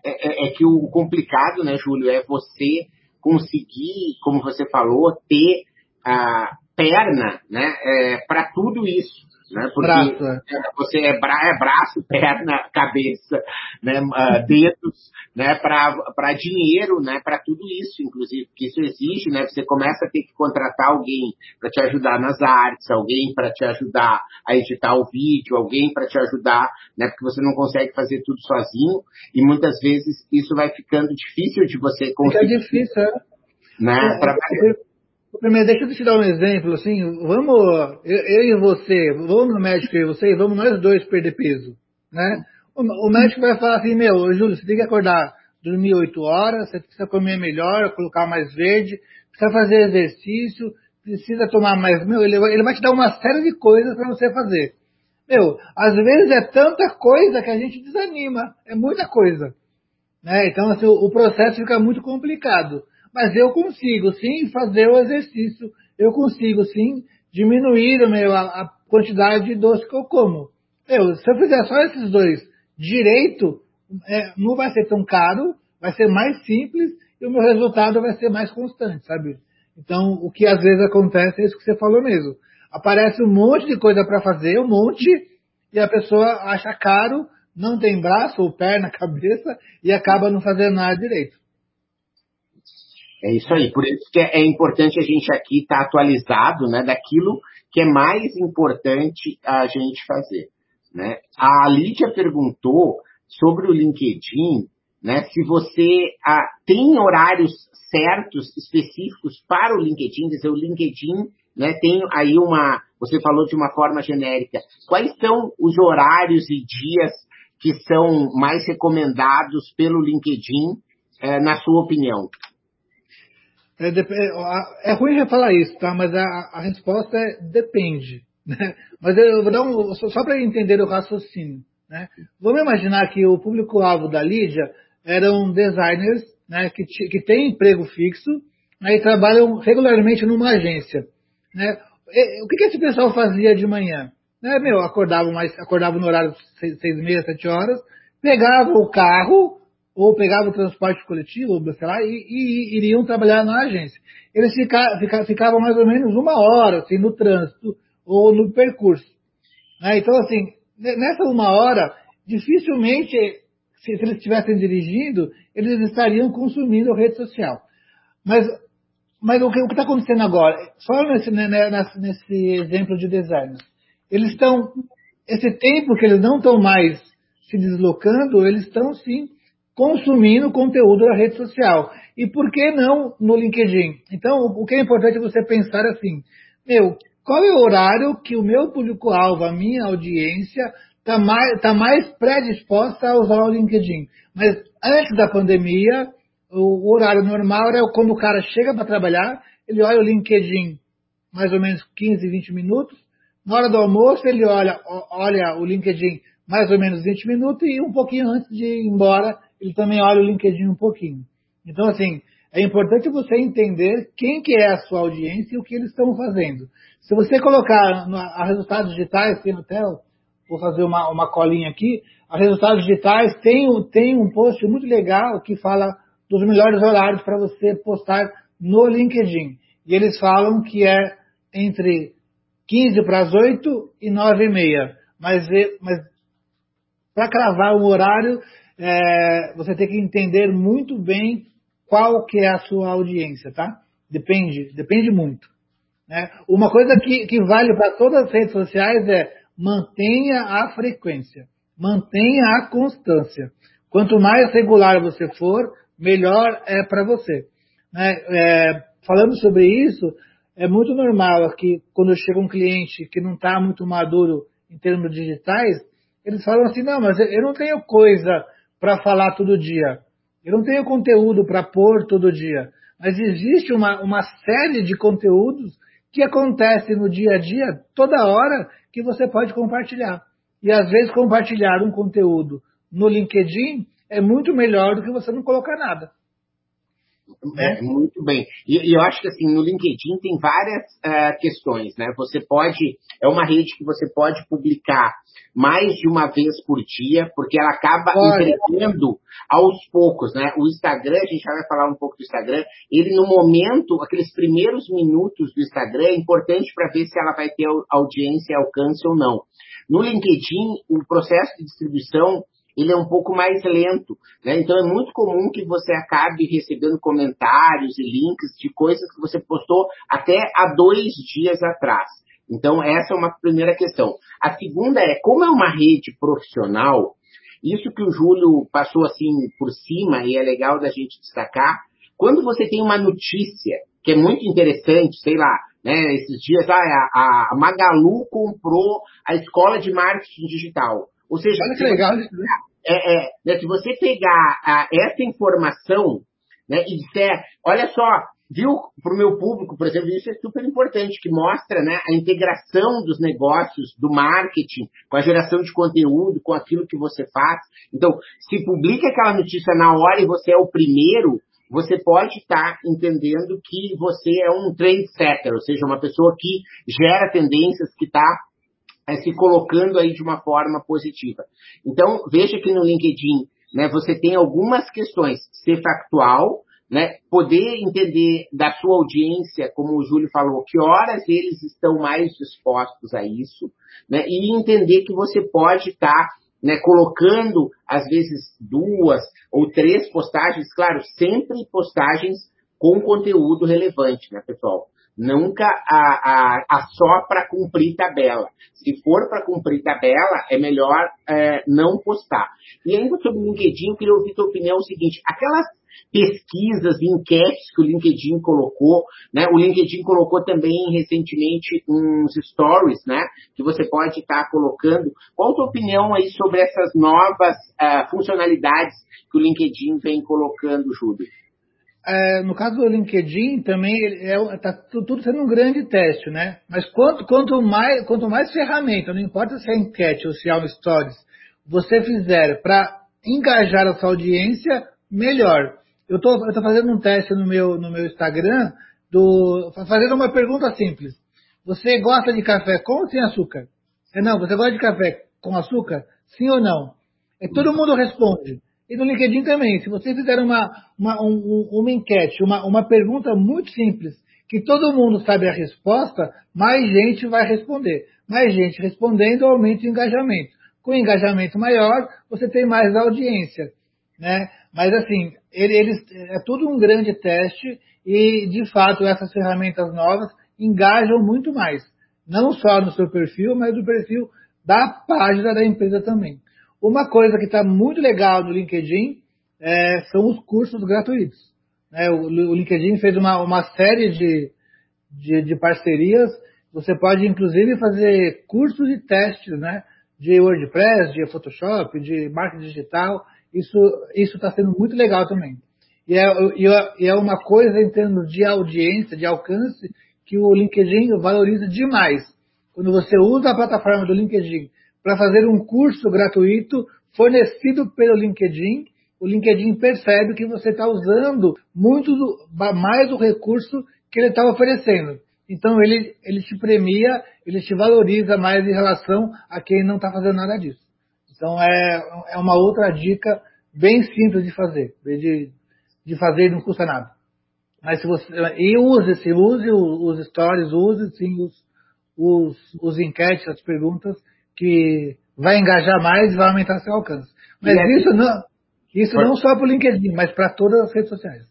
É, é, é que o complicado, né, Júlio, é você conseguir, como você falou, ter a perna né, é, para tudo isso. Né? Porque
Braço, é.
você é, bra é braço, perna, cabeça, né? uh, dedos, né? para dinheiro, né? para tudo isso, inclusive, porque isso exige, né? você começa a ter que contratar alguém para te ajudar nas artes, alguém para te ajudar a editar o vídeo, alguém para te ajudar, né? porque você não consegue fazer tudo sozinho, e muitas vezes isso vai ficando difícil de você conseguir.
Fica difícil, é.
Né?
É,
pra...
Primeiro, deixa eu te dar um exemplo, assim, vamos, eu, eu, e você, vamos no médico e você, vamos nós dois perder peso, né? O, o, médico vai falar assim, meu, Júlio, você tem que acordar, dormir oito horas, você precisa comer melhor, colocar mais verde, precisa fazer exercício, precisa tomar mais, meu, ele, ele vai te dar uma série de coisas para você fazer. Meu, às vezes é tanta coisa que a gente desanima, é muita coisa, né? Então, assim, o, o processo fica muito complicado. Mas eu consigo sim fazer o exercício, eu consigo sim diminuir meu, a, a, quantidade de doce que eu como. Eu, se eu fizer só esses dois direito, é, não vai ser tão caro, vai ser mais simples e o meu resultado vai ser mais constante, sabe? Então, o que às vezes acontece é isso que você falou mesmo. Aparece um monte de coisa para fazer, um monte, e a pessoa acha caro, não tem braço ou perna, cabeça, e acaba não fazendo nada direito.
É isso aí. Por isso que é importante a gente aqui estar tá atualizado né, daquilo que é mais importante a gente fazer. Né? A Lídia perguntou sobre o LinkedIn, né, se você ah, tem horários certos, específicos para o LinkedIn, quer dizer, o LinkedIn né, tem aí uma, você falou de uma forma genérica, quais são os horários e dias que são mais recomendados pelo LinkedIn, eh, na sua opinião?
É, é, é ruim falar isso, tá? Mas a, a resposta é depende. Né? Mas eu vou dar um, só, só para entender o raciocínio. Né? Vamos imaginar que o público-alvo da Lídia eram designers né, que, que têm emprego fixo né, e trabalham regularmente numa agência. Né? E, o que, que esse pessoal fazia de manhã? Né, meu, acordavam, mais, acordavam no horário seis, seis e meia, sete horas, pegavam o carro, ou pegavam o transporte coletivo, ou sei lá, e, e, iriam trabalhar na agência. Eles fica, fica, ficavam mais ou menos uma hora, assim, no trânsito ou no percurso. Né? Então, assim, nessa uma hora, dificilmente, se, se eles estivessem dirigindo, eles estariam consumindo rede social. Mas, mas o que está acontecendo agora? Só nesse, né, né nesse exemplo de design. Eles estão, esse tempo que eles não estão mais se deslocando, eles estão sim consumindo conteúdo da rede social. E por que não no LinkedIn? Então, o que é importante é você pensar assim, meu, qual é o horário que o meu público-alvo, a minha audiência, está mais, tá mais predisposta a usar o LinkedIn? Mas antes da pandemia, o, horário normal era quando o cara chega para trabalhar, ele olha o LinkedIn mais ou menos 15, 20 minutos. Na hora do almoço, ele olha, olha o LinkedIn mais ou menos 20 minutos e um pouquinho antes de ir embora, ele também olha o LinkedIn um pouquinho. Então, assim, é importante você entender quem que é a sua audiência e o que eles estão fazendo. Se você colocar a resultados digitais, tem no TEL, vou fazer uma, uma colinha aqui, a resultados digitais tem, tem um post muito legal que fala dos melhores horários para você postar no LinkedIn. E eles falam que é entre 15 para as 8 e 9 e meia. Mas, mas para cravar um horário, é, você tem que entender muito bem qual que é a sua audiência, tá? Depende, depende muito. Né? Uma coisa que, que vale para todas as redes sociais é mantenha a frequência, mantenha a constância. Quanto mais regular você for, melhor é para você. Né? É, falando sobre isso, é muito normal que quando chega um cliente que não está muito maduro em termos digitais, eles falam assim, não, mas eu não tenho coisa para falar todo dia. Eu não tenho conteúdo para pôr todo dia. Mas existe uma, uma série de conteúdos que acontecem no dia a dia, toda hora, que você pode compartilhar. E às vezes compartilhar um conteúdo no LinkedIn é muito melhor do que você não colocar nada.
É, muito bem. E, e, eu acho que assim, no LinkedIn tem várias uh, questões, né? Você pode, é uma rede que você pode publicar mais de uma vez por dia, porque ela acaba entregando aos poucos, né? O Instagram, a gente já vai falar um pouco do Instagram, ele no momento, aqueles primeiros minutos do Instagram é importante para ver se ela vai ter audiência e alcance ou não. No LinkedIn, o processo de distribuição ele é um pouco mais lento. Né? Então é muito comum que você acabe recebendo comentários e links de coisas que você postou até há dois dias atrás. Então essa é uma primeira questão. A segunda é, como é uma rede profissional, isso que o Júlio passou assim por cima e é legal da gente destacar, quando você tem uma notícia que é muito interessante, sei lá, né, esses dias ah, a, a Magalu comprou a escola de marketing digital. Ou seja,
Olha que legal. Você,
é, é, né, se você pegar a, essa informação né, e disser, olha só, viu, para o meu público, por exemplo, isso é super importante, que mostra né, a integração dos negócios, do marketing, com a geração de conteúdo, com aquilo que você faz. Então, se publica aquela notícia na hora e você é o primeiro, você pode estar tá entendendo que você é um trendsetter, ou seja, uma pessoa que gera tendências, que está é, se colocando aí de uma forma positiva. Então, veja que no LinkedIn, né, você tem algumas questões, ser factual, né, poder entender da sua audiência, como o Júlio falou, que horas eles estão mais dispostos a isso, né, e entender que você pode estar tá, né, colocando, às vezes, duas ou três postagens, claro, sempre postagens com conteúdo relevante, né, pessoal? Nunca a, a, a só para cumprir tabela. Se for para cumprir tabela, é melhor é, não postar. E ainda sobre o LinkedIn, eu queria ouvir tua opinião o seguinte: aquelas pesquisas enquetes que o LinkedIn colocou, né? O LinkedIn colocou também recentemente uns stories, né? Que você pode estar tá colocando. Qual a tua opinião aí sobre essas novas uh, funcionalidades que o LinkedIn vem colocando, Júlio?
É, no caso do LinkedIn também está é, tudo sendo um grande teste, né? Mas quanto, quanto, mais, quanto mais ferramenta, não importa se é enquete ou se é um stories, você fizer para engajar a sua audiência, melhor. Eu estou fazendo um teste no meu, no meu Instagram, do, fazendo uma pergunta simples. Você gosta de café com ou sem açúcar? É, não, você gosta de café com açúcar? Sim ou não? E todo mundo responde. E no LinkedIn também. Se você fizer uma, uma, um, uma enquete, uma, uma pergunta muito simples, que todo mundo sabe a resposta, mais gente vai responder. Mais gente respondendo aumenta o engajamento. Com engajamento maior, você tem mais audiência. Né? Mas assim, ele, eles, é tudo um grande teste e, de fato, essas ferramentas novas engajam muito mais. Não só no seu perfil, mas no perfil da página da empresa também. Uma coisa que está muito legal no LinkedIn é, são os cursos gratuitos. É, o, LinkedIn fez uma, uma série de, de, de, parcerias. Você pode, inclusive, fazer cursos e testes né, de WordPress, de Photoshop, de marketing digital. Isso está sendo muito legal também. E é, e é uma coisa em termos de audiência, de alcance, que o LinkedIn valoriza demais. Quando você usa a plataforma do LinkedIn para fazer um curso gratuito fornecido pelo LinkedIn. O LinkedIn percebe que você está usando muito do, mais o recurso que ele está oferecendo. Então ele, ele te premia, ele te valoriza mais em relação a quem não está fazendo nada disso. Então é, é uma outra dica bem simples de fazer, de, de fazer não custa nada. Mas se você e use, se use os stories, use sim os, os, os enquetes, as perguntas, que vai engajar mais e vai aumentar seu alcance. Mas é isso não, isso não só para o LinkedIn, mas para todas as redes sociais.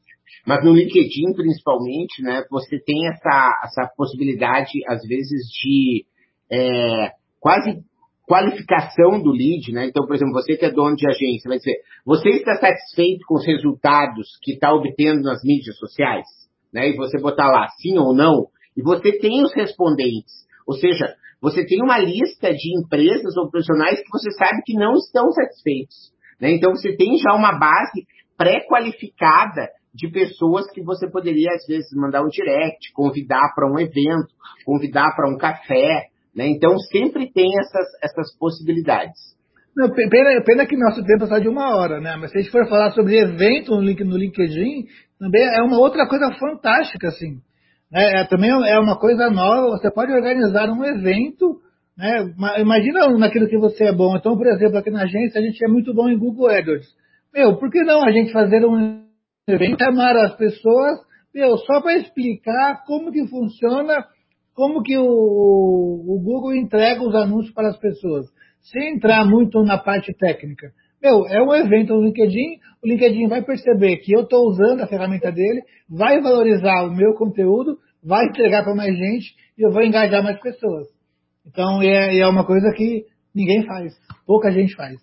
Mas no LinkedIn, principalmente, né, você tem essa, essa possibilidade, às vezes, de é, quase qualificação do lead, né? Então, por exemplo, você que é dono de agência, vai dizer, você está satisfeito com os resultados que está obtendo nas mídias sociais? Né? E você botar lá sim ou não, e você tem os respondentes. Ou seja, você tem uma lista de empresas ou profissionais que você sabe que não estão satisfeitos. Né? Então você tem já uma base pré-qualificada de pessoas que você poderia, às vezes, mandar um direct, convidar para um evento, convidar para um café, Né? Então, sempre tem essas, essas possibilidades.
Não, pena, pena que nosso tempo só de uma hora, né? Mas se a gente for falar sobre evento no LinkedIn, também é uma outra coisa fantástica, assim. Né? É, também é uma coisa nova, você pode organizar um evento, né? Imagina naquilo que você é bom. Então, por exemplo, aqui na agência a gente é muito bom em Google AdWords. Meu, por que não a gente fazer um evento, chamar as pessoas, meu, só para explicar como que funciona, como que o, o Google entrega os anúncios para as pessoas sem entrar muito na parte técnica. Meu, é um evento no LinkedIn, o LinkedIn vai perceber que eu estou usando a ferramenta dele, vai valorizar o meu conteúdo, vai entregar para mais gente e eu vou engajar mais pessoas. Então é, é uma coisa que ninguém faz, pouca gente faz.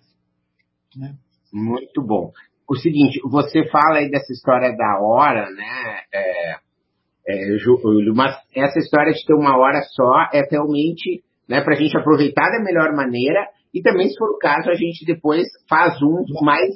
Né?
Muito bom. O seguinte, você fala aí dessa história da hora, né? É, é, Júlio, mas essa história de ter uma hora só é realmente né, para a gente aproveitar da melhor maneira e também, se for o caso, a gente depois faz um mais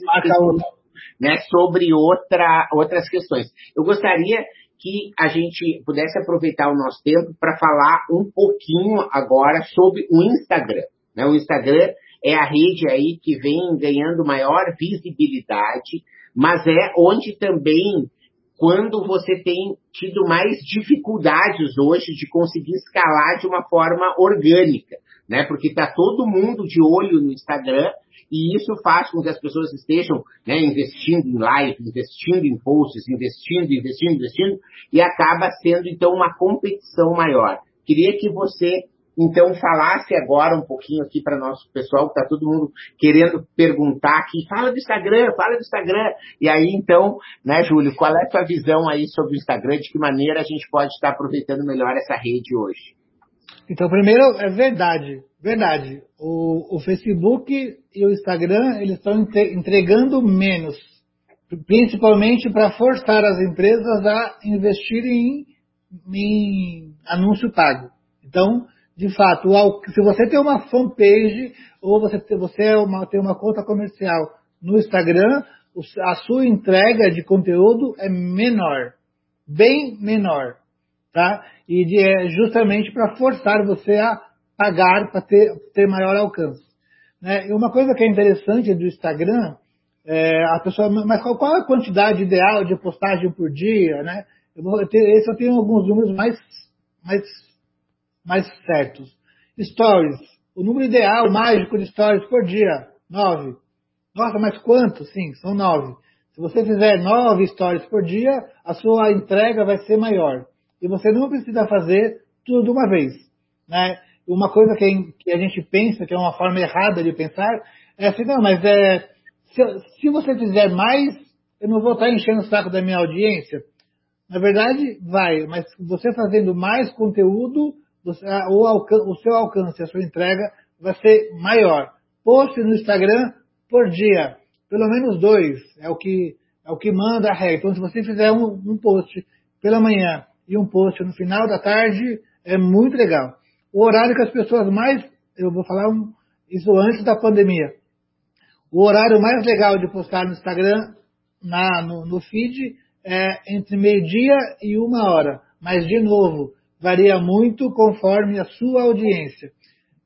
né, sobre outra, outras questões. Eu gostaria que a gente pudesse aproveitar o nosso tempo para falar um pouquinho agora sobre o Instagram. Né? O Instagram é a rede aí que vem ganhando maior visibilidade, mas é onde também quando você tem tido mais dificuldades hoje de conseguir escalar de uma forma orgânica, né? Porque está todo mundo de olho no Instagram e isso faz com que as pessoas estejam né, investindo em live, investindo em posts, investindo, investindo, investindo, e acaba sendo então uma competição maior. Queria que você então, falasse agora um pouquinho aqui para nosso pessoal, que está todo mundo querendo perguntar aqui, fala do Instagram, fala do Instagram. E aí, então, né, Júlio, qual é a sua visão aí sobre o Instagram? De que maneira a gente pode estar aproveitando melhor essa rede hoje?
Então, primeiro, é verdade, verdade. O, o Facebook e o Instagram, eles estão entregando menos, principalmente para forçar as empresas a investirem em, em anúncio pago. Então, de fato, se você tem uma fanpage ou você, você é uma, tem uma conta comercial no Instagram, a sua entrega de conteúdo é menor, bem menor, tá? E de, é justamente para forçar você a pagar para ter, ter maior alcance. Né? E uma coisa que é interessante do Instagram, é, a pessoa, mas qual, qual, a quantidade ideal de postagem por dia, né? Eu vou ter, esse eu tenho alguns números mais, mais mais certos. Stories. O número ideal mágico de stories por dia, nove. Nossa, mas quanto? Sim, são nove. Se você fizer nove stories por dia, a sua entrega vai ser maior. E você não precisa fazer tudo de uma vez. Né? Uma coisa que, que a gente pensa, que é uma forma errada de pensar, é assim, não, mas é, se, se você fizer mais, eu não vou estar enchendo o saco da minha audiência. Na verdade, vai, mas você fazendo mais conteúdo, o, o seu alcance, a sua entrega vai ser maior. Post no Instagram por dia, pelo menos dois, é o que, é o que manda a regra. Então, se você fizer um, um post pela manhã e um post no final da tarde, é muito legal. O horário que as pessoas mais, eu vou falar um, isso antes da pandemia, o horário mais legal de postar no Instagram, na, no, no feed, é entre meio-dia e uma hora. Mas, de novo, varia muito conforme a sua audiência.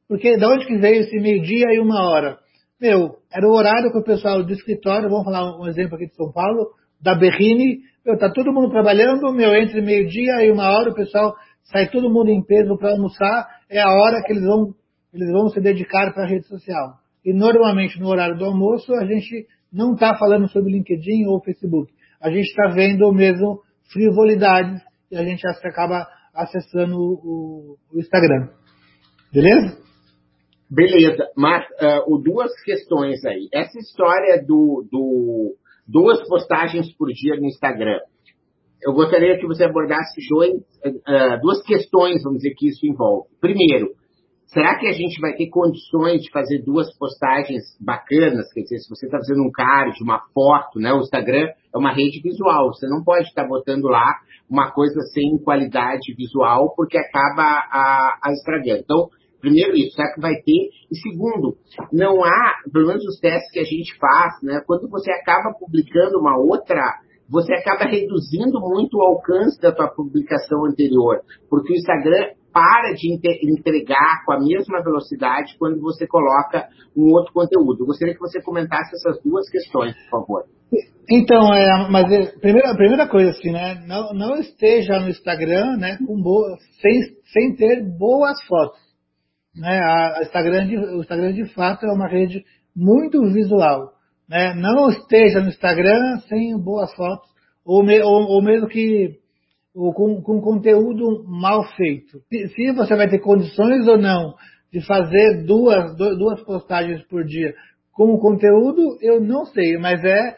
Porque de onde que veio esse meio-dia e uma hora? Meu, era o horário que o pessoal do escritório, vamos falar um exemplo aqui de São Paulo, da Berrine, meu, tá todo mundo trabalhando, meu, entre meio-dia e uma hora o pessoal sai todo mundo em peso para almoçar, é a hora que eles vão, eles vão se dedicar para a rede social. E normalmente no horário do almoço a gente não está falando sobre LinkedIn ou Facebook. A gente está vendo mesmo frivolidades e a gente acaba acessando o, o Instagram. Beleza?
Beleza, mas uh, duas questões aí. Essa história do, do duas postagens por dia no Instagram. Eu gostaria que você abordasse dois, uh, duas questões, vamos dizer, que isso envolve. Primeiro, será que a gente vai ter condições de fazer duas postagens bacanas? Quer dizer, se você está fazendo um card, uma foto, né? O Instagram é uma rede visual. Você não pode estar botando lá uma coisa sem qualidade visual, porque acaba a, a estragando. Então, primeiro isso, será que vai ter? E segundo, não há, pelo menos os testes que a gente faz, né? Quando você acaba publicando uma outra você acaba reduzindo muito o alcance da tua publicação anterior, porque o Instagram para de entregar com a mesma velocidade quando você coloca um outro conteúdo. Eu gostaria que você comentasse essas duas questões, por favor.
Então, é, mas é, primeira, primeira coisa assim, né? Não, não esteja no Instagram, né, com boa, sem, sem ter boas fotos. Né? A, Instagram o Instagram de fato é uma rede muito visual. Né? Não esteja no Instagram sem boas fotos, ou, me, ou, ou mesmo que ou com, com conteúdo mal feito. Se, se, você vai ter condições ou não de fazer duas, duas postagens por dia com conteúdo, eu não sei, mas é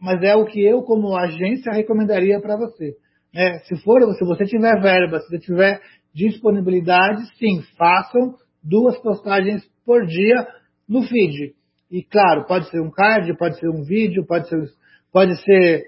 mas é o que eu, como agência, recomendaria para você. É, se for, se você tiver verba, se você tiver disponibilidade, sim, façam duas postagens por dia no feed. E claro, pode ser um card, pode ser um vídeo, pode ser, pode ser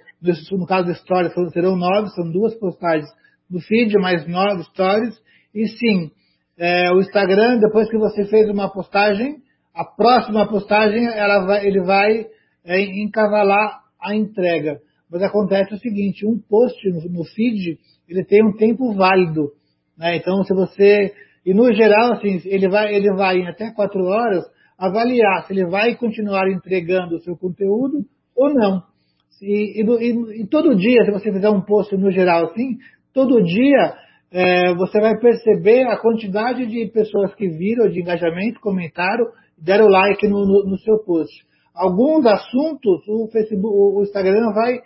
no caso da história, serão nove, são duas postagens no feed, mais nove stories. E sim, é, o Instagram, depois que você fez uma postagem, a próxima postagem vai, ele vai é, encavalar a entrega. Mas acontece o seguinte, um post no, no feed, ele tem um tempo válido. Né? Então, se você... E no geral, assim, ele vai, ele vai em até quatro horas avaliar se ele vai continuar entregando o seu conteúdo ou não. E, e, e, todo dia, se você fizer um post no geral assim, todo dia é, você vai perceber a quantidade de pessoas que viram, de engajamento, comentaram, deram like no, no, no seu post alguns assuntos o Facebook, o Instagram vai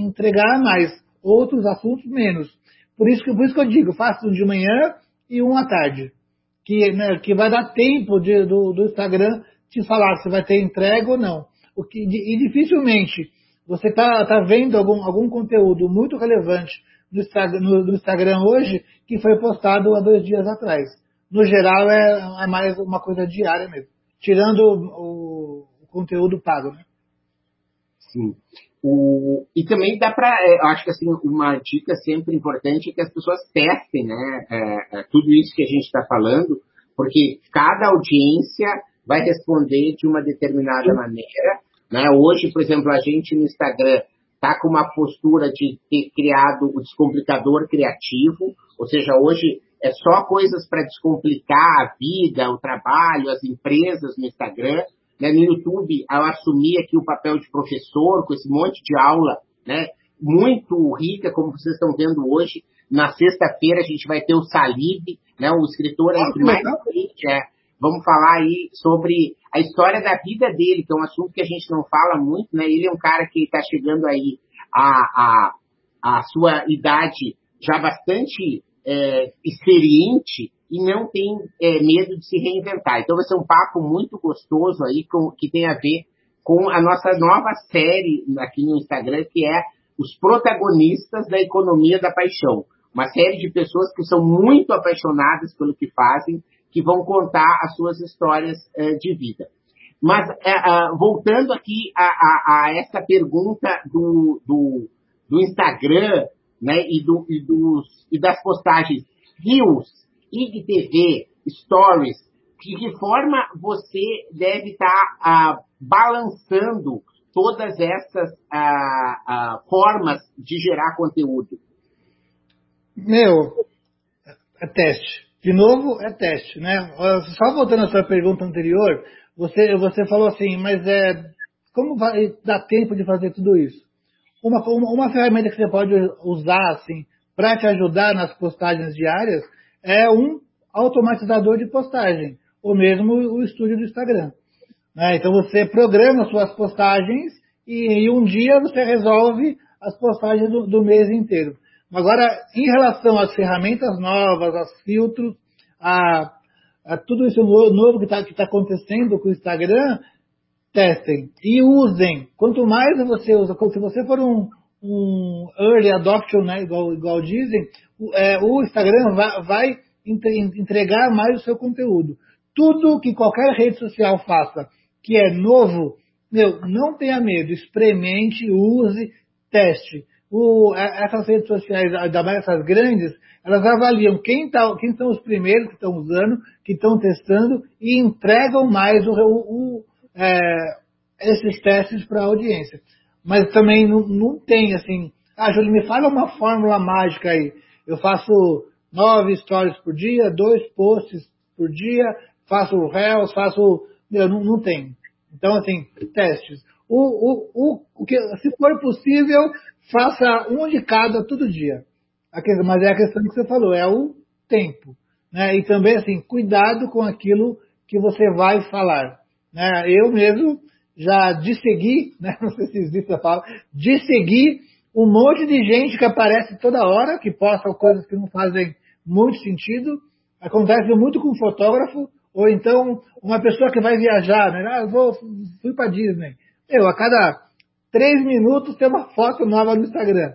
entregar mais, outros assuntos menos. Por isso que, por isso que eu digo, faça de manhã e um à tarde. Que, né, que vai dar tempo de, do, do, Instagram te falar se vai ter entrega ou não. O que, e dificilmente você está tá vendo algum, algum conteúdo muito relevante no Instagram, no, no Instagram hoje que foi postado há dois dias atrás. No geral é, é mais uma coisa diária mesmo. Tirando o, conteúdo pago, né?
Sim. O, e também dá para, é, acho que assim, uma dica sempre importante é que as pessoas testem, né, é, é, tudo isso que a gente está falando, porque cada audiência vai responder de uma determinada maneira, né? Hoje, por exemplo, a gente no Instagram está com uma postura de ter criado o descomplicador criativo, ou seja, hoje é só coisas para descomplicar a vida, o trabalho, as empresas no Instagram, né, no YouTube, ao assumir aqui o papel de professor, com esse monte de aula, né, muito rica, como vocês estão vendo hoje. Na sexta-feira a gente vai ter o Salib, né, o escritor aí mais é, vamos falar aí sobre a história da vida dele, que é um assunto que a gente não fala muito, né, ele é um cara que está chegando aí a, a, a sua idade já bastante é, experiente e não tem é, medo de se reinventar. Então vai ser um papo muito gostoso aí com, que tem a ver com a nossa nova série aqui no Instagram, que é os protagonistas da economia da paixão. Uma série de pessoas que são muito apaixonadas pelo que fazem, que vão contar as suas histórias é, de vida. Mas é, voltando aqui a, a, a, essa pergunta do, do, do Instagram né, e, do, e, dos, e das postagens Rios IGTV, Stories, de que forma você deve estar tá, ah, balançando todas essas ah, ah, formas de gerar conteúdo?
Meu, é teste. De novo, é teste, né? Só voltando à sua pergunta anterior, você, você falou assim, mas é, como vai dar tempo de fazer tudo isso? Uma, uma, uma ferramenta que você pode usar, assim, para te ajudar nas postagens diárias é um automatizador de postagem, ou mesmo o estúdio do Instagram. Né? Então você programa suas postagens e, um dia você resolve as postagens do, do mês inteiro. Agora, em relação às ferramentas novas, aos filtros, a, a tudo isso novo que está tá acontecendo com o Instagram, testem e usem. Quanto mais você usa, se você for um, um early adoption, né, igual, igual dizem, é, o Instagram vai, vai, entregar mais o seu conteúdo. Tudo que qualquer rede social faça que é novo, meu, não tenha medo, experimente, use, teste. O, essas redes sociais, ainda mais essas grandes, elas avaliam quem, tá, quem são os primeiros que estão usando, que estão testando e entregam mais o, o, é, esses testes para a audiência. Mas também não, não tem assim, ah, Júlio, me fala uma fórmula mágica aí. Eu faço nove stories por dia, dois posts por dia, faço réus, faço. Meu, não, não tem. Então, assim, testes. O, o, o, o que, se for possível, faça um de cada todo dia. Mas é a questão que você falou, é o tempo. Né? E também, assim, cuidado com aquilo que você vai falar. Né? Eu mesmo já dissegui, né? não sei se existe a palavra, dissegui um monte de gente que aparece toda hora, que posta coisas que não fazem muito sentido. Acontece muito com fotógrafo, ou então uma pessoa que vai viajar, né? Ah, eu vou, fui para Disney. Eu, a cada três minutos tem uma foto nova no Instagram.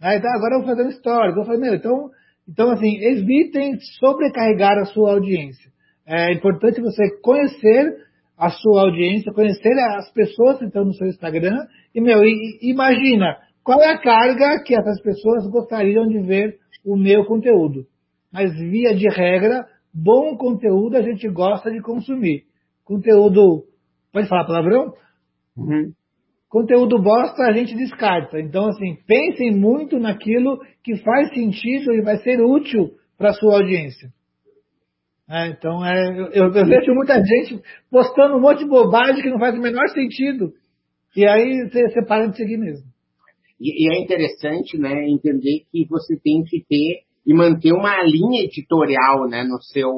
Aí, tá, agora eu vou fazendo stories. Eu falei, meu, então, então assim, evitem sobrecarregar a sua audiência. É importante você conhecer a sua audiência, conhecer as pessoas que estão no seu Instagram e, meu, imagina qual é a carga que essas pessoas gostariam de ver o meu conteúdo. Mas, via de regra, bom conteúdo a gente gosta de consumir. Conteúdo, pode falar palavrão? Uhum. Conteúdo bosta a gente descarta. Então, assim, pensem muito naquilo que faz sentido e vai ser útil para a sua audiência. É, então, é, eu, eu, vejo muita gente postando um monte de bobagem que não faz o menor sentido. E aí você, para de seguir mesmo.
E, e, é interessante, né, entender que você tem que ter e manter uma linha editorial, né, no seu,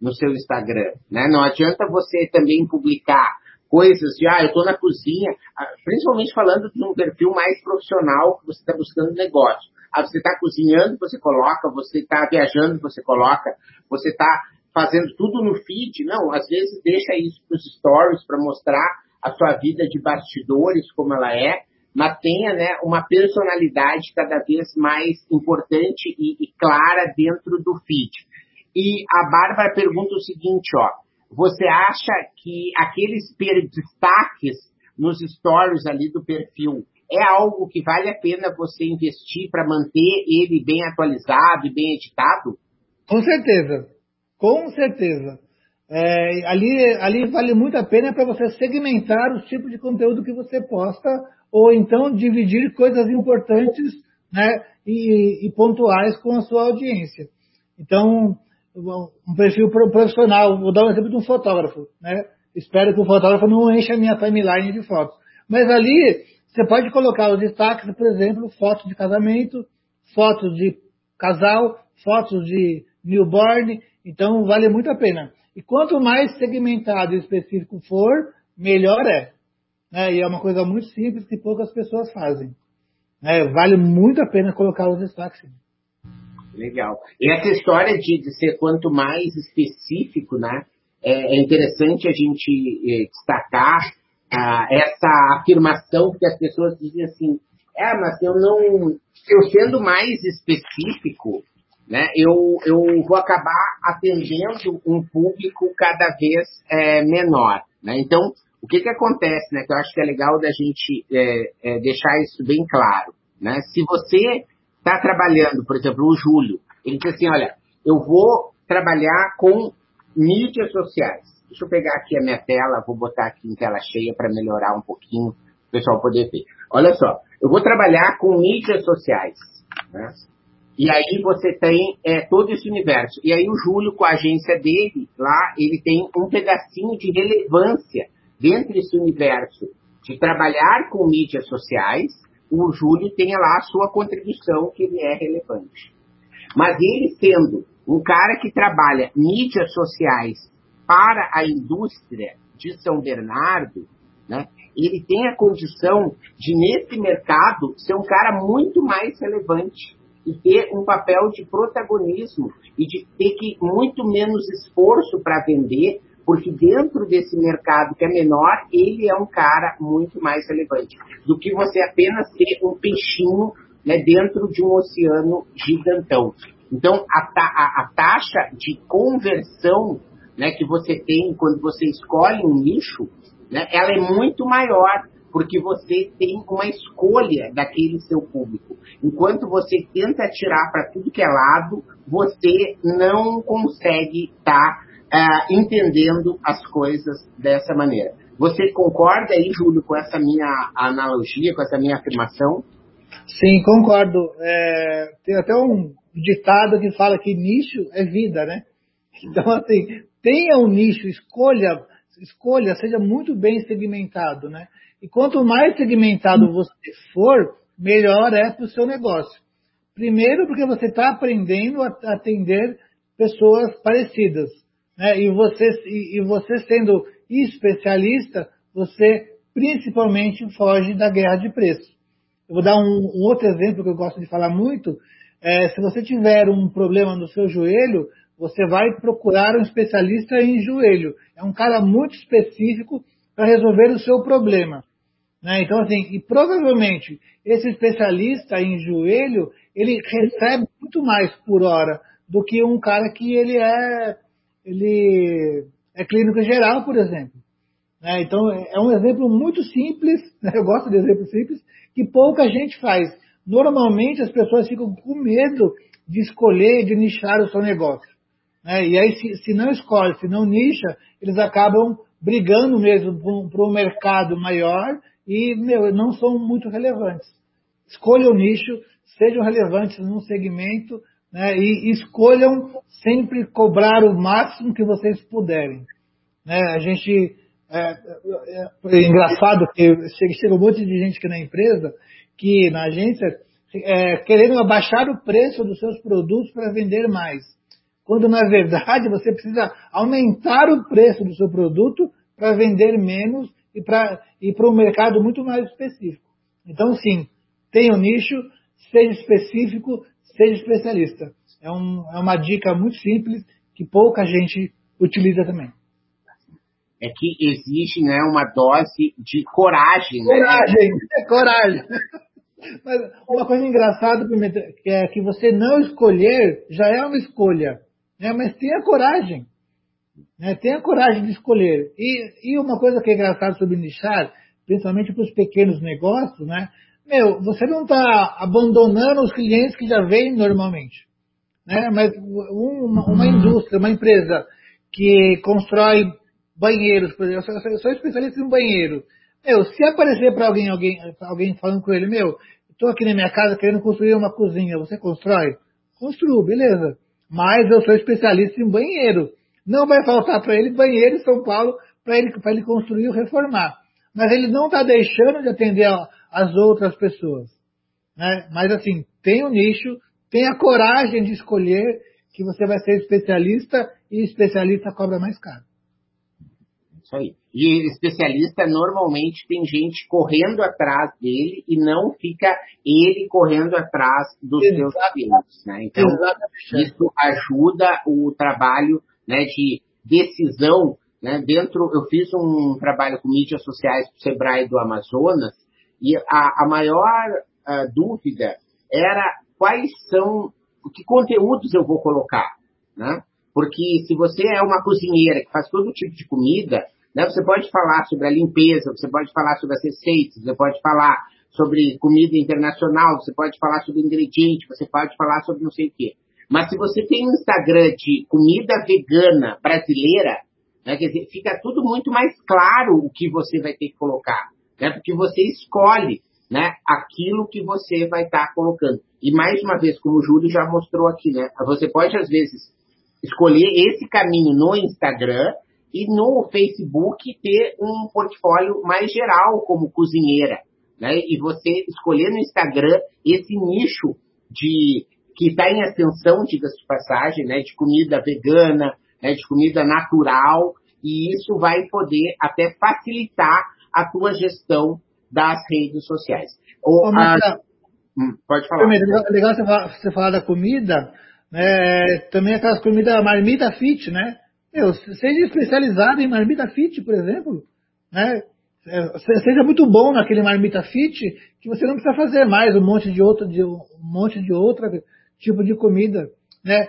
no seu Instagram, né? Não adianta você também publicar coisas de, ah, eu estou na cozinha, ah, principalmente falando de um perfil mais profissional que você está buscando negócio. Ah, você está cozinhando, você coloca, você está viajando, você coloca, você está fazendo tudo no feed. Não, às vezes deixa isso para os stories para mostrar a sua vida de bastidores, como ela é, mas tenha né, uma personalidade cada vez mais importante e, e clara dentro do feed. E a Bárbara pergunta o seguinte, ó, você acha que aqueles destaques nos stories ali do perfil é algo que vale a pena você investir para manter ele bem atualizado e bem editado?
Com certeza, com certeza. É, ali, ali vale muito a pena para você segmentar os tipos de conteúdo que você posta, ou então dividir coisas importantes né, e, e pontuais com a sua audiência. Então, um perfil profissional, vou dar um exemplo de um fotógrafo, né? Espero que o fotógrafo não encha a minha timeline de fotos. Mas ali, você pode colocar os destaques, por exemplo, fotos de casamento, fotos de casal, fotos de newborn, então vale muito a pena. E quanto mais segmentado e específico for, melhor é. Né? E é uma coisa muito simples que poucas pessoas fazem. Né? Vale muito a pena colocar os destaques.
Legal. E essa história de, de ser quanto mais específico, né? É, é interessante a gente é, destacar ah, essa afirmação que as pessoas dizem assim, é, mas eu não, eu sendo mais específico, né, eu, eu vou acabar atendendo um público cada vez é, menor. Né? Então, o que, que acontece, né, que eu acho que é legal da gente é, é, deixar isso bem claro. Né? Se você está trabalhando, por exemplo, o Júlio, ele diz assim, olha, eu vou trabalhar com mídias sociais. Deixa eu pegar aqui a minha tela, vou botar aqui em tela cheia para melhorar um pouquinho, o pessoal poder ver. Olha só, eu vou trabalhar com mídias sociais. Né? E aí você tem é, todo esse universo. E aí o Júlio, com a agência dele, lá, ele tem um pedacinho de relevância dentro desse universo de trabalhar com mídias sociais o Júlio tenha lá a sua contribuição, que ele é relevante. Mas ele sendo um cara que trabalha mídias sociais para a indústria de São Bernardo, né, ele tem a condição de, nesse mercado, ser um cara muito mais relevante e ter um papel de protagonismo e de ter que muito menos esforço para vender, porque dentro desse mercado que é menor, ele é um cara muito mais relevante do que você apenas ter um peixinho né, dentro de um oceano gigantão. Então, a, a, a taxa de conversão né, que você tem quando você escolhe um nicho, né, ela é muito maior, porque você tem uma escolha daquele seu público. Enquanto você tenta tirar para tudo que é lado, você não consegue estar tá uh, entendendo as coisas dessa maneira. Você concorda aí, Júlio, com essa minha analogia, com essa minha afirmação?
Sim, concordo. É, tem até um ditado que fala que nicho é vida, né? Então, assim, tenha um nicho, escolha, escolha, seja muito bem segmentado, né? E quanto mais segmentado você for, melhor é para o seu negócio. Primeiro, porque você está aprendendo a atender pessoas parecidas. Né? E, você, e, e você sendo especialista, você principalmente foge da guerra de preço. Eu vou dar um, um outro exemplo que eu gosto de falar muito. É, se você tiver um problema no seu joelho, você vai procurar um especialista em joelho. É um cara muito específico para resolver o seu problema. Né? Então, assim, e provavelmente esse especialista em joelho, ele recebe muito mais por hora do que um cara que ele é, ele é clínico geral, por exemplo. Né? Então, é um exemplo muito simples, né? eu gosto de exemplos simples, que pouca gente faz. Normalmente as pessoas ficam com medo de escolher, de nichar o seu negócio. Né? E aí, se, se não escolhe, se não nicha, eles acabam brigando mesmo para um mercado maior e, meu, não são muito relevantes. Escolham o nicho, sejam relevantes num segmento né, e escolham sempre cobrar o máximo que vocês puderem. Né, a gente. É, é, é engraçado que chega um monte de gente aqui na empresa, que na agência, é, querendo abaixar o preço dos seus produtos para vender mais. Quando na verdade você precisa aumentar o preço do seu produto para vender menos e para ir para um mercado muito mais específico. Então, sim, tenha um nicho, seja específico, seja especialista. É, um, é uma dica muito simples que pouca gente utiliza também.
É que exige né, uma dose de coragem.
Né? Coragem, é coragem. Mas uma coisa engraçada que é que você não escolher já é uma escolha, né? mas tenha coragem. Né? Tenha coragem de escolher. E, e uma coisa que é engraçada sobre nichar, principalmente para os pequenos negócios, né? Meu, você não está abandonando os clientes que já vêm normalmente. Né? Mas uma, uma indústria, uma empresa que constrói banheiros, por exemplo, eu sou especialista em banheiro. Meu, se aparecer para alguém, alguém, alguém falando com ele, meu, estou aqui na minha casa querendo construir uma cozinha, você constrói? Construo, beleza. Mas eu sou especialista em banheiro. Não vai faltar para ele banheiro em São Paulo para ele, ele construir ou reformar. Mas ele não está deixando de atender a, as outras pessoas. Né? Mas assim, tem um nicho, tenha coragem de escolher que você vai ser especialista e especialista cobra mais caro.
Isso aí. E especialista normalmente tem gente correndo atrás dele e não fica ele correndo atrás dos Exatamente. seus clientes. Né? Então, Exatamente. isso ajuda o trabalho né, de decisão. Né, dentro, eu fiz um trabalho com mídias sociais para o Sebrae do Amazonas e a, a maior uh, dúvida era quais são, que conteúdos eu vou colocar, né? Porque se você é uma cozinheira que faz todo tipo de comida, né, você pode falar sobre a limpeza, você pode falar sobre as receitas, você pode falar sobre comida internacional, você pode falar sobre ingrediente, você pode falar sobre não sei o quê. Mas se você tem um Instagram de comida vegana brasileira, né, quer dizer, fica tudo muito mais claro o que você vai ter que colocar. Né, porque você escolhe né, aquilo que você vai estar tá colocando. E mais uma vez, como o Júlio já mostrou aqui, né, você pode às vezes escolher esse caminho no Instagram e no Facebook ter um portfólio mais geral como cozinheira. Né? E você escolher no Instagram esse nicho de que está em ascensão, diga-se de passagem, né, de comida vegana, né, de comida natural, e isso vai poder até facilitar a tua gestão das redes sociais.
Ou Ô, a... hum, pode falar. Primeiro, legal você falar da comida, né, também aquelas comidas marmita fit, né? Meu, seja especializado em marmita fit, por exemplo, né? É, seja muito bom naquele marmita fit que você não precisa fazer mais um monte de outra, de, um monte de outra tipo de comida. Né?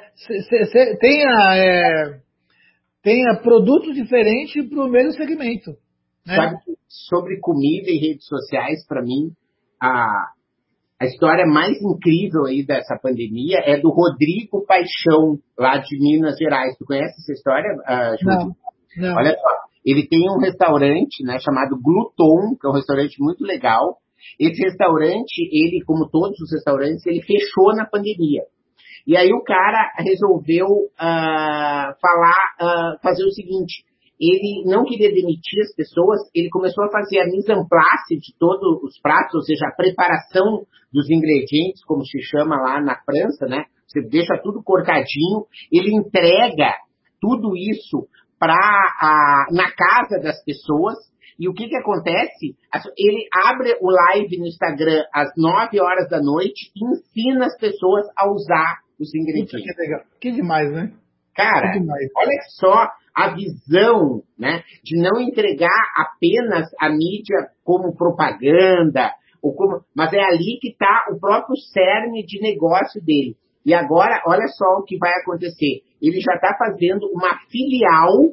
tenha, é, tenha produtos diferentes para o mesmo segmento. Né?
Sabe, sobre comida e redes sociais, para mim, a, a história mais incrível aí dessa pandemia é do Rodrigo Paixão, lá de Minas Gerais. Tu conhece essa história, uh,
Não, não.
Olha só, ele tem um restaurante né, chamado Gluton, que é um restaurante muito legal, esse restaurante, ele, como todos os restaurantes, ele fechou na pandemia. E aí o cara resolveu uh, falar, uh, fazer o seguinte, ele não queria demitir as pessoas, ele começou a fazer a mise en place de todos os pratos, ou seja, a preparação dos ingredientes, como se chama lá na França, né? Você deixa tudo cortadinho, ele entrega tudo isso para na casa das pessoas. E o que que acontece? Ele abre o live no Instagram às 9 horas da noite e ensina as pessoas a usar os ingredientes.
Que, legal. que demais, né?
Cara, demais. olha só a visão, né, de não entregar apenas a mídia como propaganda, ou como, mas é ali que está o próprio cerne de negócio dele. E agora, olha só o que vai acontecer. Ele já está fazendo uma filial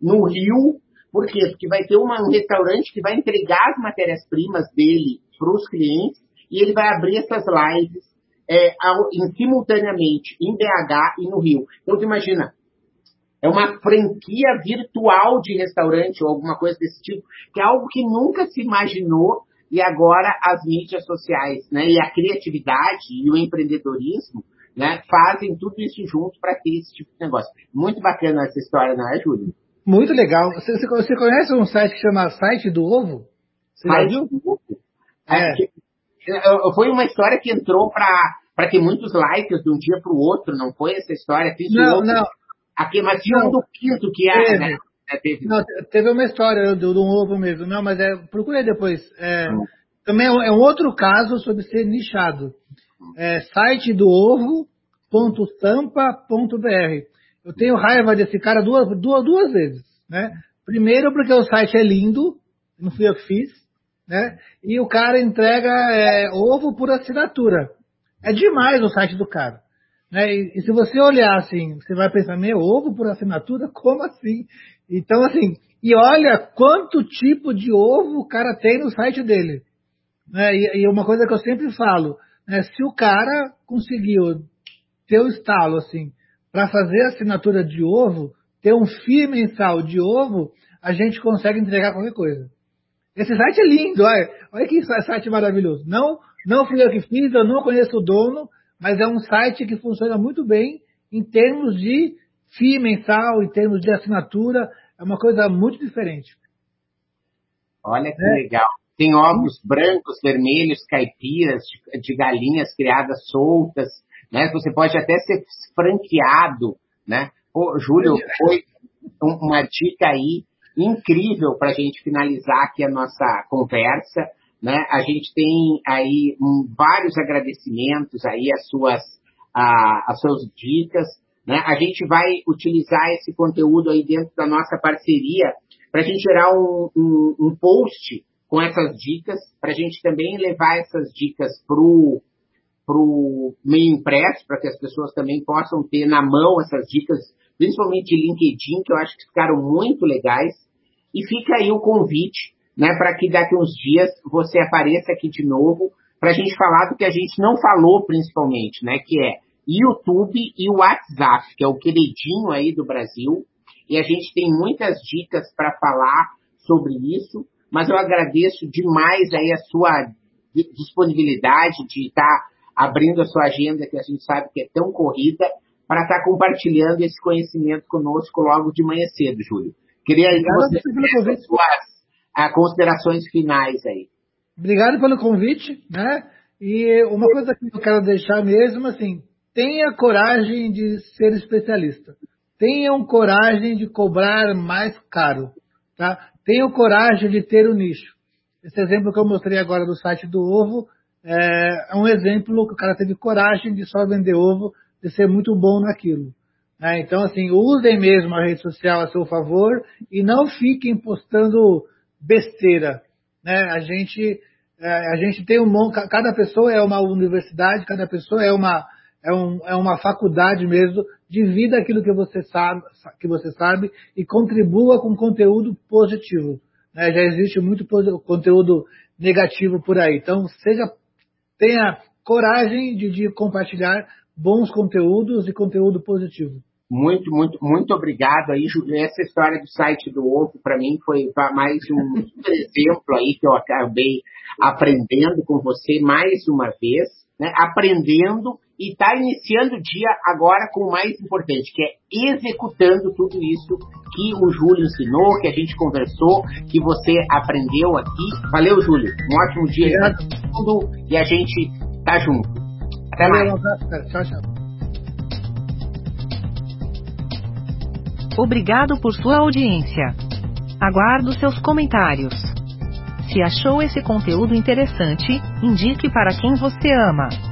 no Rio. Por quê? Porque vai ter uma, um restaurante que vai entregar as matérias-primas dele para os clientes e ele vai abrir essas lives é, ao, em, simultaneamente em BH e no Rio. Então, você imagina, é uma franquia virtual de restaurante ou alguma coisa desse tipo, que é algo que nunca se imaginou e agora as mídias sociais, né, e a criatividade e o empreendedorismo né, fazem tudo isso junto para ter esse tipo de negócio. Muito bacana essa história, não é, Júlio?
Muito legal. Você, você conhece um site que chama Site do Ovo?
Você site do Ovo? É. é. Foi uma história que entrou para ter muitos likes de um dia para o outro, não foi essa história?
Fiz não, outro. não.
Aqui, mas tinha um do quinto que é, teve. Né?
É, teve. Não, teve uma história do, do um ovo mesmo. Não, mas é, procurei depois. É, hum. Também é um outro caso sobre ser nichado é, site do ovo.tampa.br. Eu tenho raiva desse cara duas, duas, duas vezes, né? Primeiro porque o site é lindo, não fui eu que fiz, né? E o cara entrega é, ovo por assinatura. É demais o site do cara. Né? E, e, se você olhar assim, você vai pensar, meu, ovo por assinatura? Como assim? Então, assim, e olha quanto tipo de ovo o cara tem no site dele. Né? E, e uma coisa que eu sempre falo, né, se o cara conseguiu ter o estalo, assim, para fazer assinatura de ovo, ter um FII mensal de ovo, a gente consegue entregar qualquer coisa. Esse site é lindo, olha, olha que site maravilhoso. Não, não fui eu que fiz, eu não conheço o dono, mas é um site que funciona muito bem em termos de FII mensal, em termos de assinatura, é uma coisa muito diferente.
Olha que é. legal. Tem ovos brancos, vermelhos, caipiras, de, de galinhas criadas soltas, né? Você pode até ser franqueado, né? Pô, Júlio, foi uma dica aí incrível para a gente finalizar aqui a nossa conversa, né? A gente tem aí um, vários agradecimentos aí às suas, a, às suas dicas, né? A gente vai utilizar esse conteúdo aí dentro da nossa parceria para a gente gerar um, um, um post com essas dicas, para a gente também levar essas dicas para o meio impresso, para que as pessoas também possam ter na mão essas dicas, principalmente de LinkedIn, que eu acho que ficaram muito legais. E fica aí o convite, né, para que daqui uns dias você apareça aqui de novo, para a gente falar do que a gente não falou principalmente, né, que é YouTube e o WhatsApp, que é o queridinho aí do Brasil. E a gente tem muitas dicas para falar sobre isso mas eu agradeço demais aí a sua disponibilidade de estar tá abrindo a sua agenda, que a gente sabe que é tão corrida, para estar tá compartilhando esse conhecimento conosco logo de manhã cedo, Júlio. Queria que você fizesse suas a, considerações finais aí.
Obrigado pelo convite, né? E uma coisa que eu quero deixar mesmo, assim, tenha coragem de ser especialista. Tenham coragem de cobrar mais caro, tá? Tenham coragem de ter o nicho. Esse exemplo que eu mostrei agora do site do ovo é, é um exemplo que o cara teve coragem de só vender ovo, de ser muito bom naquilo. É, então, assim, usem mesmo a rede social a seu favor e não fiquem postando besteira. Né? A gente é, a gente tem um cada pessoa é uma universidade, cada pessoa é uma é, um, é uma faculdade mesmo, divida aquilo que você sabe, que você sabe e contribua com conteúdo positivo. Né? Já existe muito conteúdo negativo por aí. Então, seja, tenha coragem de, de compartilhar bons conteúdos e conteúdo positivo.
Muito, muito, muito obrigado aí, Júlio. Essa história do site do Ovo, para mim, foi mais um exemplo aí que eu acabei aprendendo com você mais uma vez, né? aprendendo e está iniciando o dia agora com o mais importante, que é executando tudo isso que o Júlio ensinou, que a gente conversou, que você aprendeu aqui. Valeu, Júlio. Um ótimo dia para todo mundo e a gente tá junto. Até mais.
Tchau, tchau.
Obrigado por sua audiência. Aguardo seus comentários. Se achou esse conteúdo interessante, indique para quem você ama.